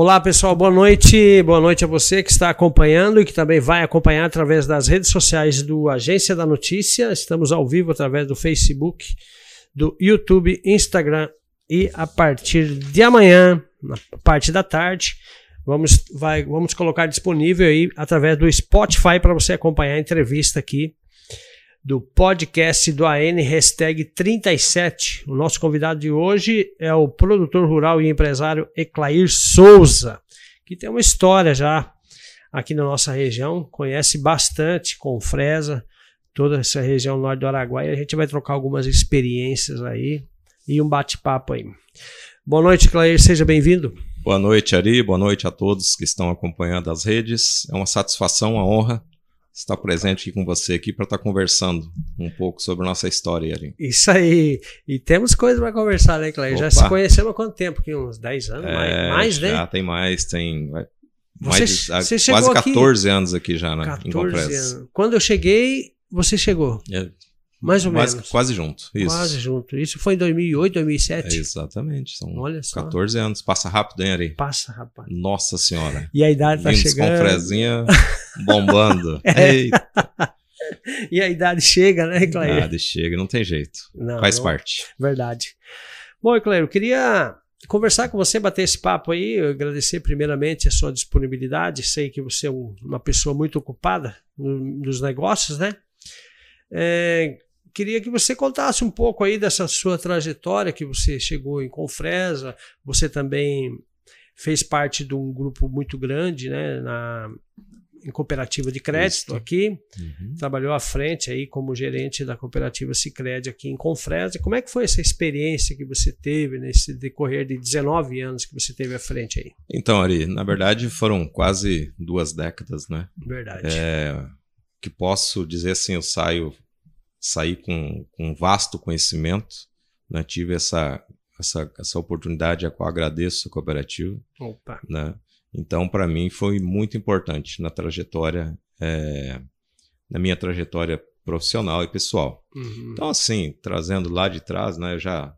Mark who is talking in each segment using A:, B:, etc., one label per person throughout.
A: Olá pessoal, boa noite. Boa noite a você que está acompanhando e que também vai acompanhar através das redes sociais do Agência da Notícia. Estamos ao vivo através do Facebook, do YouTube, Instagram e a partir de amanhã, na parte da tarde, vamos, vai, vamos colocar disponível aí através do Spotify para você acompanhar a entrevista aqui do podcast do AN hashtag 37. O nosso convidado de hoje é o produtor rural e empresário Eclair Souza, que tem uma história já aqui na nossa região, conhece bastante com Fresa, toda essa região norte do Araguaia. A gente vai trocar algumas experiências aí e um bate-papo aí. Boa noite, Eclair, seja bem-vindo.
B: Boa noite, Ari. Boa noite a todos que estão acompanhando as redes. É uma satisfação, uma honra estar presente aqui com você aqui para estar conversando um pouco sobre a nossa história ali.
A: Isso aí. E temos coisas para conversar, né, Cleber? Já se conhecemos há quanto tempo? Aqui? Uns 10 anos? É, mais, né?
B: Já tem mais, tem mais, você, você quase 14 aqui, anos aqui já, né?
A: 14 anos. Quando eu cheguei, você chegou. É, mais ou
B: quase,
A: menos.
B: Quase junto. Isso.
A: Quase junto. Isso foi em 2008, 2007?
B: É, exatamente. São Olha só. 14 anos. Passa rápido, hein, Ari?
A: Passa, rapaz.
B: Nossa Senhora.
A: E a idade tá Vindos chegando.
B: com frezinha bombando. é. Eita.
A: E a idade chega, né, Clair? A
B: idade chega, não tem jeito. Não, Faz não... parte.
A: Verdade. Bom, Clair, eu queria conversar com você, bater esse papo aí, eu agradecer primeiramente a sua disponibilidade. Sei que você é uma pessoa muito ocupada nos negócios, né? É, queria que você contasse um pouco aí dessa sua trajetória, que você chegou em Confresa, você também fez parte de um grupo muito grande, né, na, em cooperativa de crédito Isso. aqui, uhum. trabalhou à frente aí como gerente da cooperativa Sicredi aqui em Confresa. Como é que foi essa experiência que você teve nesse decorrer de 19 anos que você teve à frente aí?
B: Então, Ari, na verdade foram quase duas décadas, né?
A: Verdade.
B: É, que posso dizer assim, eu saio saí com, com um vasto conhecimento, né? tive essa, essa, essa oportunidade a qual agradeço a cooperativa.
A: Opa.
B: Né? Então, para mim, foi muito importante na trajetória, é, na minha trajetória profissional e pessoal. Uhum. Então, assim, trazendo lá de trás, né, eu já,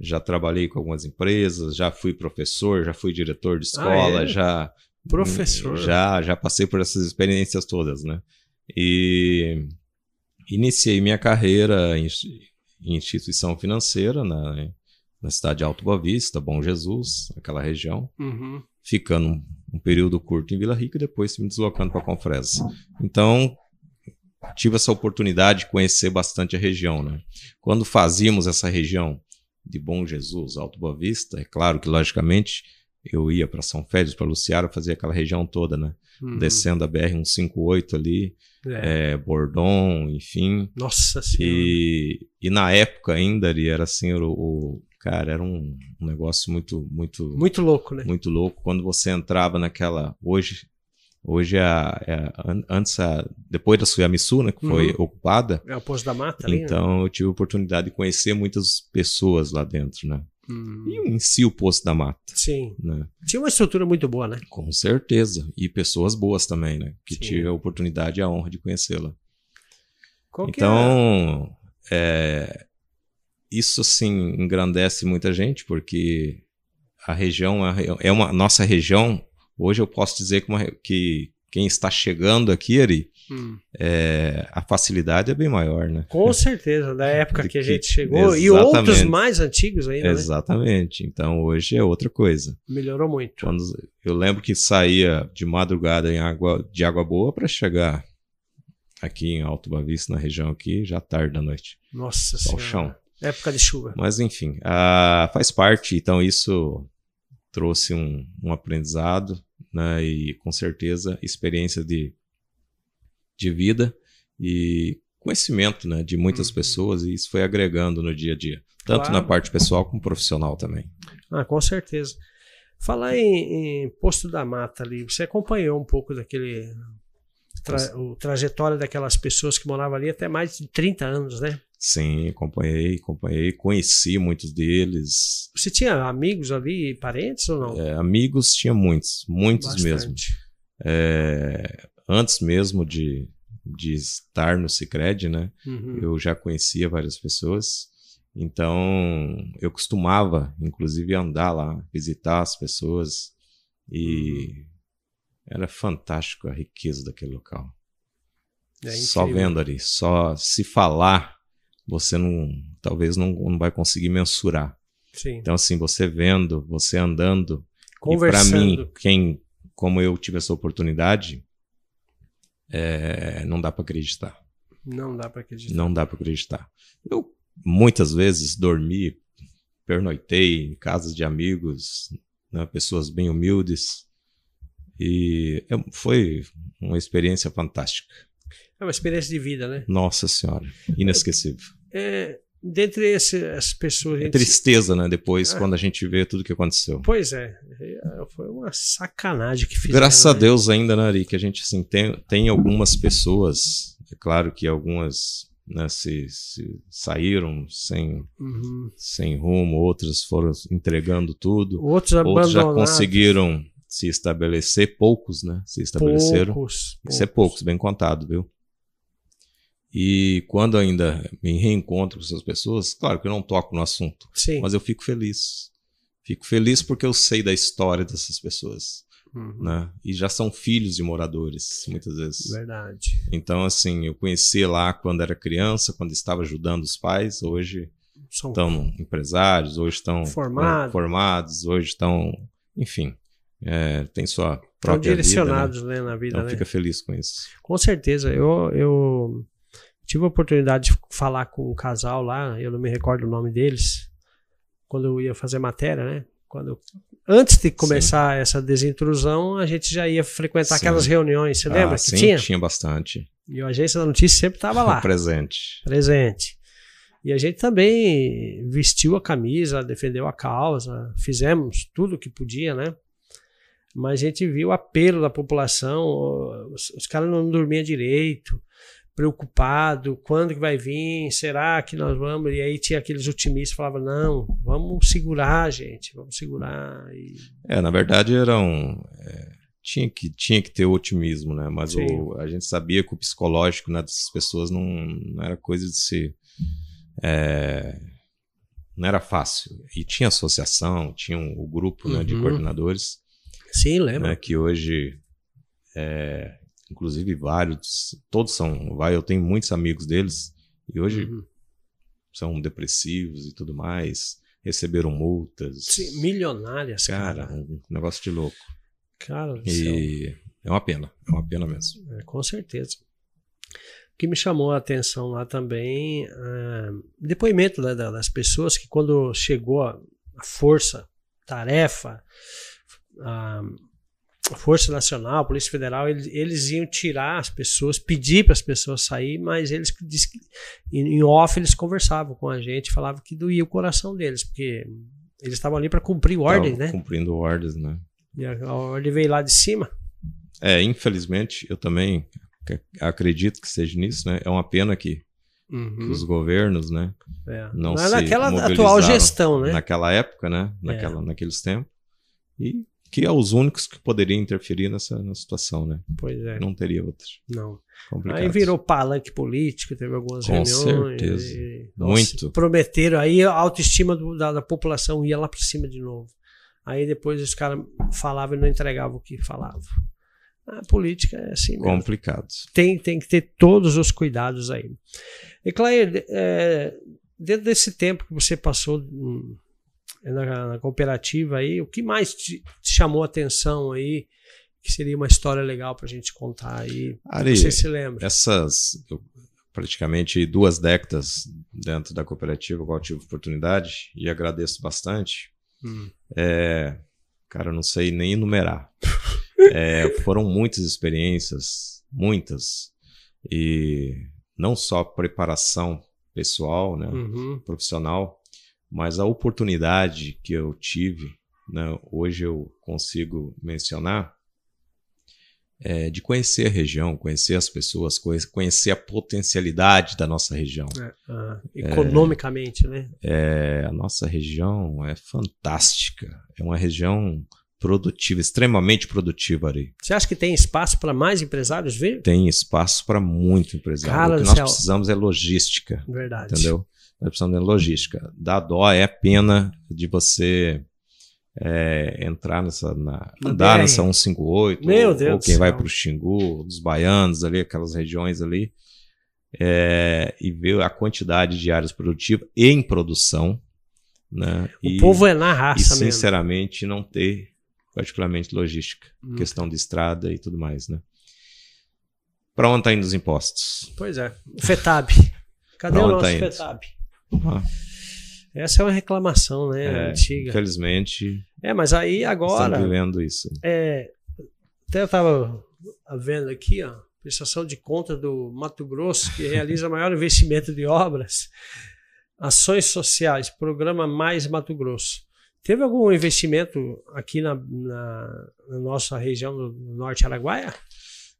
B: já trabalhei com algumas empresas, já fui professor, já fui diretor de escola, ah, é? já.
A: Professor.
B: Já, já passei por essas experiências todas, né? E iniciei minha carreira em, em instituição financeira na, na cidade de Alto Boa Vista, Bom Jesus, aquela região,
A: uhum.
B: Ficando um, período curto em Vila Rica e depois me deslocando para Confresa. Então, tive essa oportunidade de conhecer bastante a região. Né? Quando fazíamos essa região de Bom Jesus, Alto Boa Vista, é claro que, logicamente, eu ia para São Félix, para Luciara, fazia aquela região toda, né? Uhum. Descendo a BR-158 ali, é. É, Bordon, enfim.
A: Nossa Senhora!
B: E, e na época ainda ali era assim, o, o cara, era um, um, negócio muito, muito...
A: Muito louco, né?
B: Muito louco. Quando você entrava naquela... Hoje, hoje é a, é a, antes, a, depois da Suyamissu, né, que foi uhum. ocupada...
A: É o Poço da Mata
B: ali, Então né? eu tive a oportunidade de conhecer muitas pessoas lá dentro, né? Hum. E em si o Poço da Mata.
A: Sim.
B: Né?
A: Tinha uma estrutura muito boa, né?
B: Com certeza. E pessoas boas também, né? Que Sim. tive a oportunidade e a honra de conhecê-la. Então, é? É, isso assim engrandece muita gente, porque a região é uma nossa região. Hoje eu posso dizer que, uma, que quem está chegando aqui, Ari, hum. é, a facilidade é bem maior, né?
A: Com certeza, da época que, que, a gente chegou e outros mais antigos ainda.
B: Né? Exatamente.
A: Né?
B: Então hoje é outra coisa.
A: Melhorou muito.
B: Quando, eu lembro que saía de madrugada em água, de água boa para chegar aqui em Alto Bavista, na região aqui, já tarde da noite.
A: Nossa Ao senhora. chão. Época de chuva.
B: Mas enfim, a, faz parte. Então isso trouxe um, um aprendizado, né? E com certeza experiência de de vida e conhecimento né, de muitas uhum. pessoas, e isso foi agregando no dia a dia, tanto claro. na parte pessoal como profissional também.
A: Ah, com certeza. Falar em, em, Posto da Mata ali, você acompanhou um pouco daquele. Tra, o trajetória daquelas pessoas que moravam ali até mais de 30 anos, né?
B: Sim, acompanhei, acompanhei, conheci muitos deles.
A: Você tinha amigos ali, parentes ou não?
B: É, amigos tinha muitos, muitos Bastante. mesmo. É, antes mesmo de, de estar no Cicred, né? Uhum. Eu já conhecia várias pessoas. Então, eu costumava, inclusive, andar lá, visitar as pessoas. E era fantástico a riqueza daquele local.
A: É
B: só vendo ali, só se falar, você não, talvez não, não vai conseguir mensurar.
A: Sim.
B: Então assim, você vendo, você andando, e para
A: Conversando.
B: mim, quem, como eu tive essa oportunidade, é, não dá para acreditar.
A: Não dá para acreditar.
B: Não dá para acreditar. Eu muitas vezes dormi, pernoitei em casas de amigos, né, pessoas bem humildes, e é- foi uma experiência fantástica.
A: É uma experiência de vida, né?
B: Nossa Senhora, inesquecível.
A: É, dentre esse- essas pessoas.
B: É
A: gente-
B: tristeza, né? Depois,
A: Ah.
B: quando a gente vê tudo que aconteceu.
A: Pois é, é, foi uma sacanagem que fizeram.
B: Graças a
A: né?
B: Deus ainda, né, Ari, que a gente assim, tem, tem algumas pessoas, é claro que algumas né, se, se saíram sem,
A: Uhum.
B: sem rumo, outras foram entregando tudo,
A: Outros
B: outros já conseguiram se estabelecer, poucos, né? Se estabeleceram.
A: Poucos,
B: Isso é poucos, bem contado, viu? E quando ainda me reencontro com essas pessoas, claro que eu não toco no assunto,
A: Sim.
B: mas eu fico feliz. Fico feliz porque eu sei da história dessas pessoas,
A: Uhum.
B: né? E já são filhos de moradores, muitas vezes.
A: Verdade.
B: Então, assim, eu conheci lá quando era criança, quando estava ajudando os pais, hoje
A: São
B: estão empresários, hoje estão
A: Formados.
B: né, formados hoje estão, enfim, é, tem sua
A: estão
B: própria
A: direcionados
B: vida, né?
A: né, na vida.
B: Então
A: né?
B: fica feliz com isso.
A: Com certeza. Eu, eu tive a oportunidade de falar com um casal lá, eu não me recordo o nome deles, quando eu ia fazer matéria, né? Quando, antes de começar essa desintrusão, a gente já ia frequentar
B: Sim.
A: aquelas reuniões. Você lembra
B: Ah,
A: que
B: sim,
A: tinha?
B: Tinha bastante.
A: E a agência da notícia sempre estava lá.
B: Presente.
A: presente. E a gente também vestiu a camisa, defendeu a causa, fizemos tudo o que podia, né? Mas a gente viu o apelo da população, os, os caras não dormiam direito, preocupado, quando que vai vir, será que nós vamos? E aí tinha aqueles otimistas que falavam, não, vamos segurar, gente, vamos segurar. E,
B: É, na verdade eram. é, tinha, que, tinha que ter otimismo, né? Mas o- a gente sabia que o psicológico né, dessas pessoas não, não era coisa de se. é, não era fácil. E tinha associação, tinha um- o grupo né, de
A: Uhum.
B: coordenadores,
A: sim, lembra?
B: né, que hoje, é, inclusive vários, todos são, vai, eu tenho muitos amigos deles, e hoje
A: Uhum.
B: são depressivos e tudo mais, receberam multas.
A: Sim, milionárias,
B: Cara,
A: cara.
B: um negócio de louco.
A: Cara do céu.
B: E é uma pena, é uma pena mesmo.
A: É, com certeza. O que me chamou a atenção lá também, é, depoimento da- das pessoas que quando chegou a, força, tarefa, a, a Força Nacional, Polícia Federal, eles, eles iam tirar as pessoas, pedir para as pessoas sair, mas eles que- em off eles conversavam com a gente, falavam que doía o coração deles, porque eles estavam ali para cumprir ordem,
B: Tava
A: né?
B: Cumprindo ordens, né?
A: E a, a ordem veio lá de cima.
B: É, infelizmente, eu também ac- acredito que seja nisso, né? É uma pena que, que
A: Uhum.
B: os governos, né?
A: É.
B: não
A: Na-
B: se
A: naquela atual gestão, né?
B: Naquela época, né? Naquela, Naqueles tempos. E que é os únicos que poderiam interferir nessa, nessa situação, né?
A: Pois é,
B: Não teria outros.
A: não.
B: Complicado.
A: Aí virou palanque político, teve algumas
B: Com
A: reuniões.
B: certeza.
A: e,
B: Muito.
A: Prometeram, aí a autoestima do- da, da população ia lá para cima de novo. Aí depois os caras falavam e não entregavam o que falavam. A política é assim mesmo.
B: Complicado.
A: Tem, tem que ter todos os cuidados aí. E Clair, é, dentro desse tempo que você passou hum, na, na cooperativa aí, o que mais te chamou a atenção aí? Que seria uma história legal para a gente contar aí.
B: Ari,
A: Você se lembra?
B: essas praticamente duas décadas dentro da cooperativa, qual eu tive oportunidade, e agradeço bastante.
A: Hum.
B: É, cara, não sei nem enumerar. É, foram muitas experiências, muitas, e não só preparação pessoal, né,
A: Uhum.
B: profissional, mas a oportunidade que eu tive, né, hoje eu consigo mencionar, é de conhecer a região, conhecer as pessoas, conhe- conhecer a potencialidade da nossa região.
A: É, ah, economicamente, né?
B: É, a nossa região é fantástica. É uma região produtiva, extremamente produtiva ali.
A: Você acha que tem espaço para mais empresários vir?
B: Tem espaço para muito empresário.
A: Cara
B: o que nós
A: céu.
B: precisamos é logística,
A: Verdade.
B: entendeu? Nós precisamos de logística. Dá dó, é pena de você é, entrar nessa. Na, andar nessa 158,
A: Meu
B: ou,
A: Deus
B: ou quem vai para o Xingu, dos baianos ali, aquelas regiões ali, é, e ver a quantidade de áreas produtivas em produção. Né,
A: O
B: e,
A: povo é na
B: e
A: raça mesmo.
B: sinceramente não ter, particularmente logística,
A: Hum.
B: questão de estrada e tudo mais. Né? Para onde está indo os impostos?
A: Pois é. O FETAB. Cadê o nosso
B: tá?
A: FETAB?
B: Ah,
A: Essa é uma reclamação, né?
B: é,
A: antiga.
B: infelizmente,
A: É, mas aí agora.
B: estamos vivendo isso.
A: É, até eu estava vendo aqui, ó, prestação de conta do Mato Grosso, que realiza maior investimento de obras, ações sociais, programa Mais Mato Grosso. Teve algum investimento aqui na, na, na nossa região do Norte Araguaia?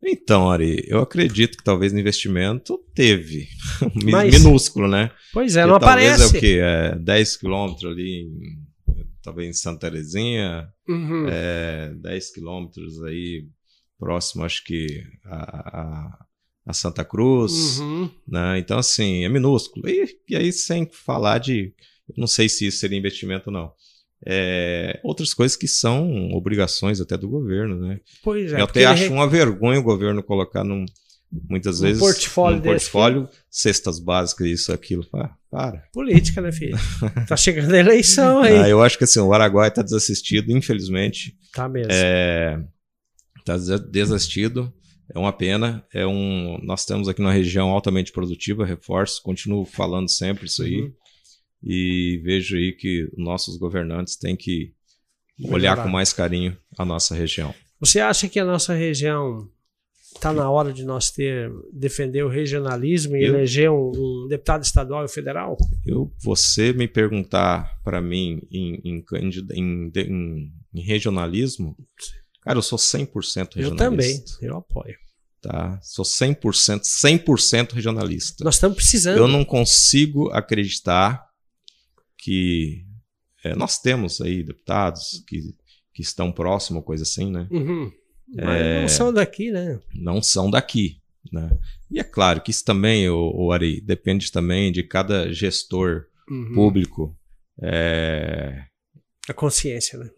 B: Então, Ari, eu acredito que talvez no investimento teve.
A: Mas-
B: Minúsculo, né?
A: Pois é,
B: Porque
A: não
B: talvez
A: aparece.
B: é o quê? É 10 quilômetros ali, em, talvez em Santa Terezinha,
A: Uhum.
B: é 10 quilômetros aí próximo, acho que a, a, a Santa Cruz,
A: Uhum.
B: né? Então, assim, é minúsculo. E, e aí, sem falar de, não sei se isso seria investimento ou não. É, outras coisas que são obrigações até do governo, né?
A: Pois é.
B: eu até
A: ele
B: acho uma vergonha o governo colocar num, muitas
A: Um
B: vezes
A: portfólio
B: num
A: desse
B: portfólio cestas básicas, isso, aquilo. Ah, para.
A: Política, né, filho? tá chegando a eleição aí.
B: Ah, eu acho que assim, o Araguaia está desassistido, infelizmente.
A: Tá mesmo.
B: Está desassistido. É uma pena. É um, nós temos aqui uma região altamente produtiva, reforço, continuo falando sempre isso aí.
A: Uhum.
B: E vejo aí que nossos governantes têm que olhar com mais carinho a nossa região.
A: Você acha que a nossa região está na hora de nós ter defender o regionalismo e
B: Eu-
A: eleger um, um deputado estadual e federal?
B: Eu, você me perguntar para mim em, em, em- em regionalismo, cara, eu sou 100% regionalista.
A: Eu também, eu apoio.
B: Tá? Sou 100%, 100% regionalista.
A: Nós estamos precisando.
B: Eu não consigo acreditar que é, nós temos aí deputados que, que estão próximos, coisa assim, né?
A: Uhum. Mas
B: É.
A: não são daqui, né?
B: Não são daqui, né? E é claro que isso também, o, o Ari, depende também de cada gestor
A: Uhum.
B: público. É,
A: A consciência, né?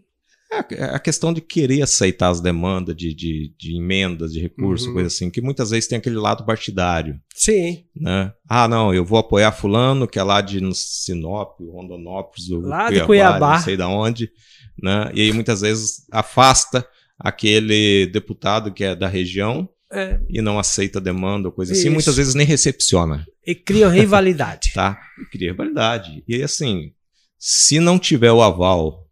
B: É a questão de querer aceitar as demandas de, de, de emendas, de recursos,
A: Uhum.
B: coisa assim, que muitas vezes tem aquele lado partidário,
A: Sim.
B: né? Ah, não, eu vou apoiar fulano, que é lá de Sinop, Rondonópolis, do
A: Lá de Cuiabá.
B: não sei da onde, né? E aí muitas vezes afasta aquele deputado que é da região
A: É,
B: e não aceita a demanda ou coisa assim,
A: Isso.
B: muitas vezes nem recepciona,
A: e criam rivalidade.
B: tá? E cria rivalidade. E assim, se não tiver o aval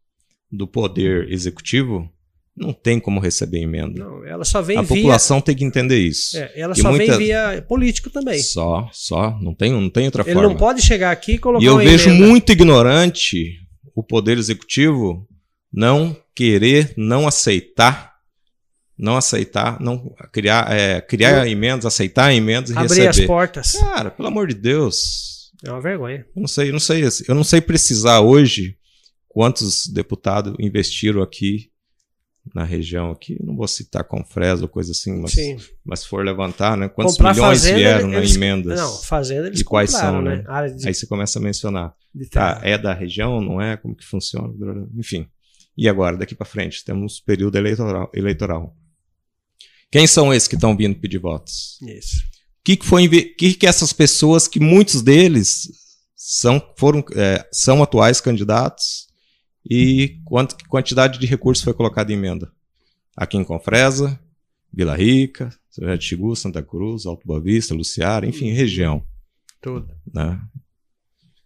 B: do poder executivo, não tem como receber emenda.
A: Não, ela só vem
B: a
A: via.
B: população tem que entender isso.
A: É, ela
B: E
A: só
B: muita-
A: vem via político também.
B: Só, só, não tem, não tem outra
A: Ele
B: forma.
A: não pode chegar aqui e colocar
B: e eu vejo
A: emenda.
B: muito ignorante o poder executivo não querer, não aceitar, não aceitar, não criar, é, criar emendas, aceitar emendas e
A: abrir as
B: receber.
A: portas.
B: Cara, pelo amor de Deus,
A: É uma vergonha.
B: eu não sei, eu não sei, eu não sei precisar hoje quantos deputados investiram aqui na região aqui, não vou citar Confresa ou coisa assim, mas,
A: Sim.
B: mas se for levantar, né, quantos
A: Comprar
B: milhões
A: fazenda,
B: vieram
A: eles-
B: na emendas?
A: Não, fazenda eles
B: E quais são,
A: né?
B: né?
A: De,
B: Aí você começa a mencionar. Tá, é da região, não é? Como que funciona? Enfim. E agora, daqui para frente, temos período eleitoral, eleitoral. Quem são esses que estão vindo pedir votos?
A: Isso.
B: O que, que foi que, que essas pessoas, que muitos deles são, foram, é, são atuais candidatos, e quanto, quantidade de recursos foi colocada em emenda? Aqui em Confresa, Vila Rica, São José de Chigu, Santa Cruz, Alto Boa Vista, Luciara, enfim, região.
A: Tudo.
B: Né?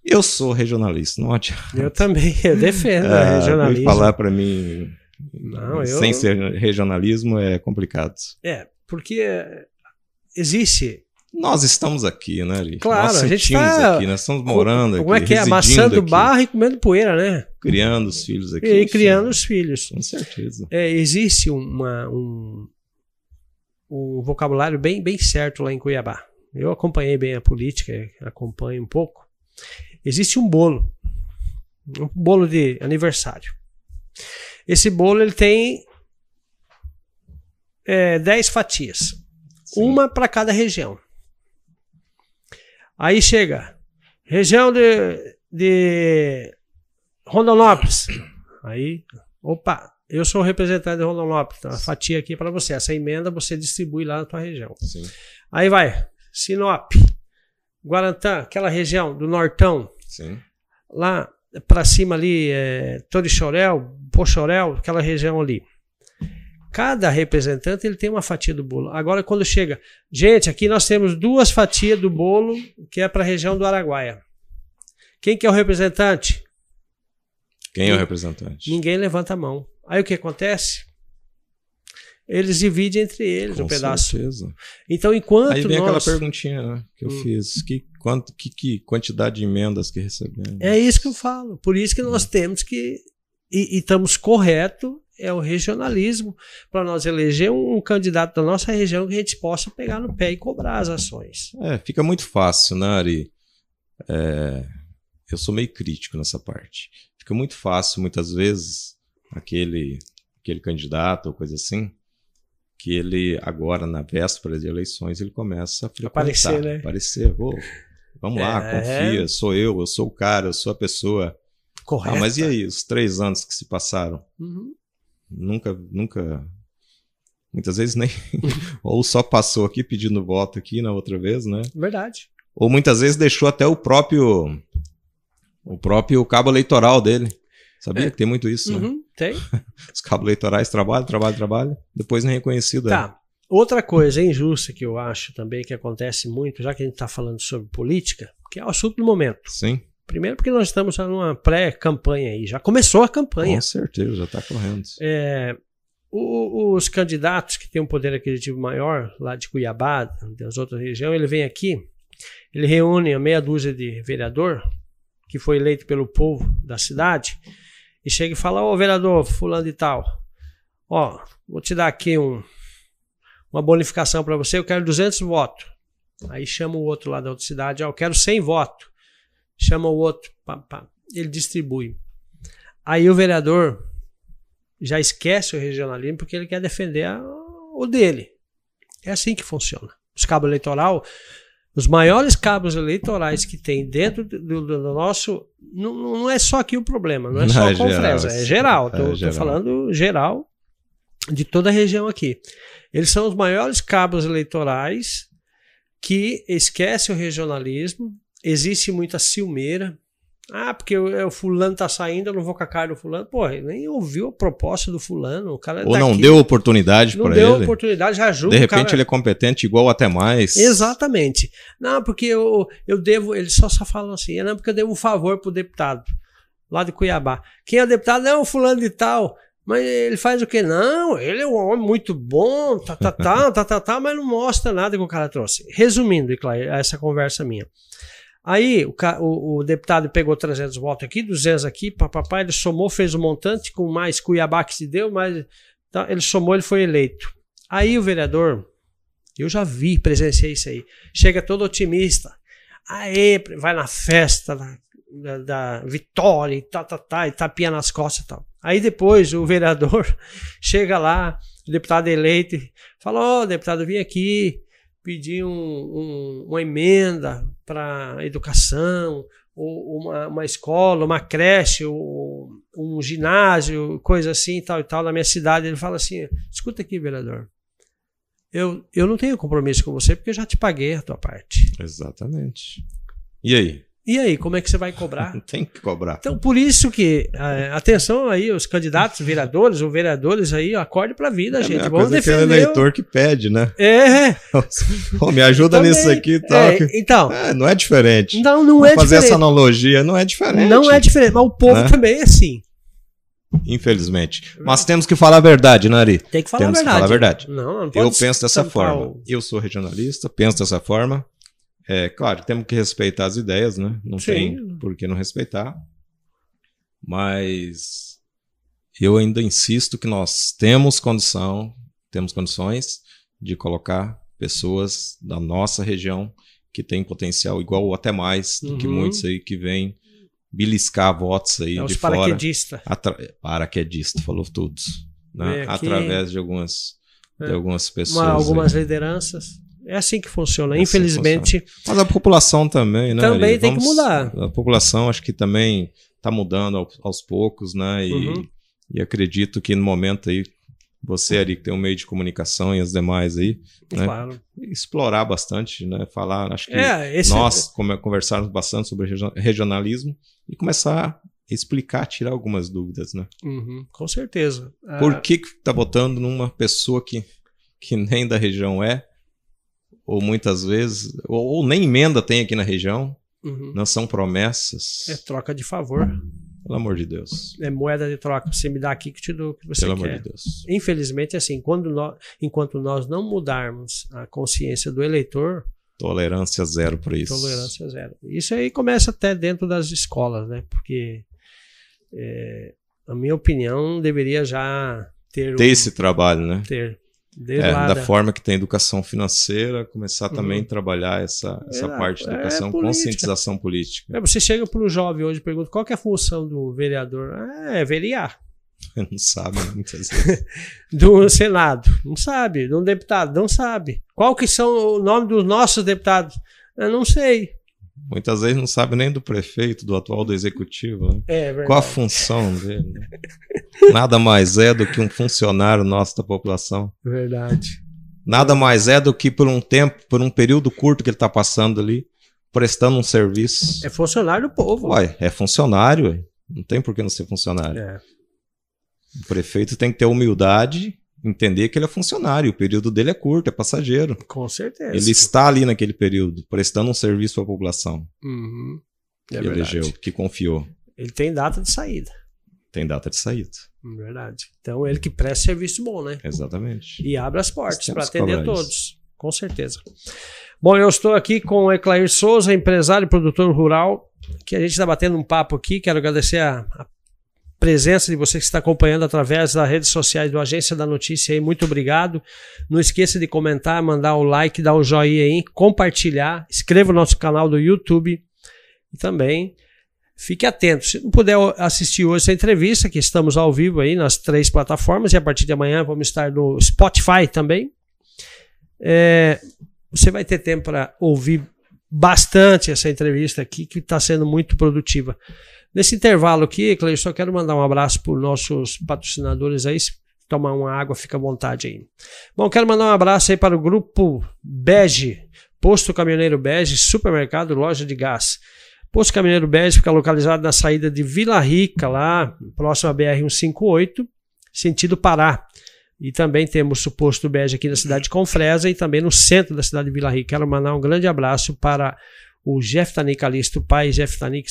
B: Eu sou regionalista, não adianta.
A: Eu também, eu defendo o regionalismo.
B: falar para mim
A: Não, eu-
B: sem ser regionalismo é complicado.
A: É, porque existe.
B: Nós estamos aqui, né, Ari?
A: Claro,
B: nós
A: a gente
B: sentimos
A: tá-
B: aqui, nós estamos morando
A: como
B: aqui,
A: é que é? Amassando
B: aqui,
A: barro e comendo poeira, né?
B: criando os filhos aqui.
A: E
B: enfim,
A: criando os filhos.
B: Com certeza.
A: É, existe uma, um, um vocabulário bem, bem certo lá em Cuiabá. Eu acompanhei bem a política, acompanho um pouco. Existe um bolo, um bolo de aniversário. Esse bolo ele tem é, 10 fatias,
B: Sim.
A: uma para cada região. Aí chega, região de, de Rondonópolis. Aí Opa, eu sou o representante de Rondonópolis, então a fatia aqui é para você. Essa emenda você distribui lá na tua região.
B: Sim.
A: Aí vai, Sinop, Guarantã, aquela região do Nortão,
B: Sim.
A: lá para cima ali, é, Torixorel, Pochorel, aquela região ali. Cada representante ele tem uma fatia do bolo. Agora, quando chega, gente, aqui nós temos duas fatias do bolo que é para a região do Araguaia. Quem que é o representante?
B: Quem é o representante?
A: Ninguém levanta a mão. Aí o que acontece? Eles dividem entre eles
B: Com
A: um pedaço.
B: certeza.
A: Então, enquanto
B: Aí vem aquela
A: nós.
B: perguntinha né, que eu
A: Hum.
B: fiz. Que, quanto, que, que quantidade de emendas que recebemos?
A: É isso que eu falo. Por isso que nós temos que. E, e estamos correto, é o regionalismo, para nós eleger um, um candidato da nossa região que a gente possa pegar no pé e cobrar as ações.
B: É, fica muito fácil, né, Ari? É, eu sou meio crítico nessa parte. Fica muito fácil, muitas vezes, aquele, aquele candidato ou coisa assim, que ele, agora, na véspera de eleições, ele começa a frequentar,
A: Aparecer, né?
B: Aparecer, "Ô, vamos lá,
A: É.
B: confia, sou eu, eu sou o cara, eu sou a pessoa.
A: Correto.
B: Ah, mas e aí, os três anos que se passaram?
A: Uhum.
B: Nunca, nunca. Muitas vezes nem. ou só passou aqui pedindo voto aqui na outra vez, né?
A: Verdade.
B: Ou muitas vezes deixou até o próprio. O próprio cabo eleitoral dele. Sabia
A: É.
B: que tem muito isso, né?
A: Uhum, Tem.
B: Os cabos eleitorais trabalham, trabalham, trabalham, depois nem reconhecido. é.
A: Tá. Outra coisa injusta que eu acho também que acontece muito, já que a gente está falando sobre política, que é o assunto do momento.
B: Sim,
A: Primeiro, porque nós estamos numa pré-campanha aí, já começou a campanha.
B: com certeza, já está correndo.
A: É, o- os candidatos que têm um poder aquisitivo maior, lá de Cuiabá, das outras regiões, ele vem aqui, ele reúne a meia dúzia de vereador, que foi eleito pelo povo da cidade, e chega e fala, ô vereador, fulano de tal, ó, vou te dar aqui um, uma bonificação para você, eu quero 200 votos. Aí chama o outro lá da outra cidade, ó, eu quero 100 votos. Chama o outro, pá, pá. ele distribui. Aí o vereador já esquece o regionalismo porque ele quer defender a- o dele. É assim que funciona. Os cabos eleitoral, os maiores cabos eleitorais que tem dentro do, do- nosso. Não, não é só aqui o problema, não é
B: Não,
A: só
B: é
A: com
B: geral,
A: Fresa, é geral. Tô,
B: É geral.
A: falando geral de toda a região aqui. Eles são os maiores cabos eleitorais que esquecem o regionalismo. Existe muita ciumeira. Ah, porque o, o fulano tá saindo, eu não vou com a cara do fulano. Pô, ele nem ouviu a proposta do fulano. O cara
B: Ou
A: tá
B: não
A: aqui,
B: deu oportunidade
A: não
B: para
A: deu
B: ele.
A: oportunidade, já julga
B: De
A: o cara.
B: repente ele é competente igual até mais.
A: Exatamente. Não, porque eu, eu devo. Eles só, só falam assim, não, porque eu devo um favor pro deputado lá de Cuiabá. Quem é deputado? Não, fulano de tal. Mas ele faz o quê? Não, ele é um homem muito bom, tá, tá, tá, tá, tá, tá, mas não mostra nada que o cara trouxe. Resumindo, essa conversa minha. Aí o, o- o deputado pegou 300 votos aqui, 200 aqui, papapá, ele somou, fez um montante com mais Cuiabá que se deu, mas tá, ele somou, ele foi eleito. Aí o vereador, eu já vi, presenciei isso aí, chega todo otimista, aê, vai na festa da, da, da vitória e tá, tá, tá, e tapinha nas costas e tal. Aí depois o vereador chega lá, o deputado eleito, fala: Ó, deputado, vim aqui pedir um- um- uma emenda para educação, ou uma, uma escola, uma creche, ou um ginásio, coisa assim, tal e tal, na minha cidade. Ele fala assim: escuta aqui, vereador. Eu, eu não tenho compromisso com você porque eu já te paguei a tua parte.
B: Exatamente. E aí?
A: E aí, como é que você vai cobrar?
B: Tem que cobrar.
A: Então, por isso que, eh, atenção aí, os candidatos, vereadores ou vereadores aí, acorde pra vida,
B: É a
A: gente.
B: mesma
A: Vamos
B: coisa que é o
A: defender.
B: eleitor que pede, né?
A: É,
B: Pô, me ajuda
A: também.
B: nisso aqui e tal.
A: É,
B: que-
A: então,
B: É, não é diferente.
A: não, não
B: Vamos
A: é
B: fazer essa
A: diferente.
B: analogia, não é diferente.
A: Não é diferente, mas o povo
B: Né?
A: também é assim.
B: Infelizmente. Mas temos que falar a verdade, Nari.
A: Tem que falar
B: Temos
A: a
B: que
A: verdade.
B: falar a verdade.
A: Não, não
B: Eu penso dessa forma. Eu sou regionalista, penso dessa forma. É claro, temos que respeitar as ideias, né? Não
A: Sim.
B: tem por que não respeitar. Mas eu ainda insisto que nós temos condição, temos condições de colocar pessoas da nossa região que têm potencial igual ou até mais do que
A: Uhum.
B: muitos aí que vêm beliscar votos aí
A: É
B: de fora.
A: paraquedistas.
B: Atra... Paraquedista, falou tudo. Né?
A: Aqui-
B: Através de algumas, de
A: É.
B: algumas pessoas.
A: Uma-
B: aí.
A: algumas lideranças. É assim que funciona.
B: É assim que
A: Infelizmente,
B: Mas a população também, né?
A: Também tem que mudar.
B: A população acho que também está mudando aos, aos poucos, né? E
A: Uhum.
B: E acredito que no momento aí, você, Ari, que tem um meio de comunicação e as demais aí, né,
A: Claro.
B: explorar bastante, né? Falar, acho que
A: É,
B: nós come- conversarmos bastante sobre regio- regionalismo e começar a explicar, tirar algumas dúvidas, né?
A: Uhum, com certeza. Ah,
B: Por que que tá votando numa pessoa que, que nem da região é, ou muitas vezes, ou, ou nem emenda tem aqui na região,
A: uhum.
B: não são promessas,
A: É troca de favor.
B: pelo amor de Deus,
A: É moeda de troca. Você me dá aqui que eu te dou o que você
B: pelo amor
A: quer.
B: de Deus.
A: Infelizmente, assim, quando nós, enquanto nós não mudarmos a consciência do eleitor,
B: Tolerância zero para isso.
A: tolerância zero. Isso aí começa até dentro das escolas, né? Porque, é, a minha opinião, deveria já ter. um-
B: Ter esse trabalho, né?
A: ter
B: É, da forma que tem educação financeira, começar também
A: Uhum.
B: a trabalhar essa, essa
A: É,
B: parte de
A: é
B: educação,
A: política.
B: conscientização política.
A: É, Você chega para um jovem hoje e pergunta qual que é a função do vereador? Ah, é verear.
B: Não sabe muitas vezes.
A: Do Senado? Não sabe. Do deputado? Não sabe. Qual que são o nome dos nossos deputados? Eu não sei.
B: Muitas vezes não sabe nem do prefeito, do atual do executivo. Né?
A: É verdade.
B: Qual a função dele? né? Nada mais é do que um funcionário nosso da população.
A: Verdade.
B: Nada mais é do que por um tempo, por um período curto que ele está passando ali, prestando um serviço.
A: É funcionário do povo.
B: Uai, é funcionário, não tem por que não ser funcionário.
A: É.
B: O prefeito tem que ter humildade, entender que ele é funcionário, o período dele é curto, é passageiro.
A: Com certeza.
B: Ele está ali naquele período, prestando um serviço à população
A: Uhum. É
B: que
A: verdade.
B: elegeu, que confiou.
A: Ele tem data de saída.
B: Tem data de saída.
A: Verdade. Então, ele que presta serviço bom, né?
B: Exatamente.
A: E abre as portas para atender todos. Com certeza. Bom, eu estou aqui com o Eclair Souza, empresário e produtor rural, que a gente está batendo um papo aqui. Quero agradecer a, a presença de você que está acompanhando através das redes sociais do Agência da Notícia aí. Muito obrigado. Não esqueça de comentar, mandar o like, dar o joinha aí, compartilhar, inscreva no nosso canal do YouTube e também fique atento. Se não puder assistir hoje essa entrevista, que estamos ao vivo aí nas três plataformas e a partir de amanhã vamos estar no Spotify também. É, você vai ter tempo para ouvir bastante essa entrevista aqui, que está sendo muito produtiva. Nesse intervalo aqui, Cleide, só quero mandar um abraço para os nossos patrocinadores aí. Se tomar uma água, fica à vontade aí. Bom, quero mandar um abraço aí para o grupo Bege, Posto Caminhoneiro Bege, Supermercado, Loja de Gás. Posto Caminhoneiro Bege fica localizado na saída de Vila Rica, lá próximo à BR-158, sentido Pará. E também temos o posto Bege aqui na cidade de Confresa e também no centro da cidade de Vila Rica. Quero mandar um grande abraço para o Jeff Tani Calisto, pai Jeff Tani,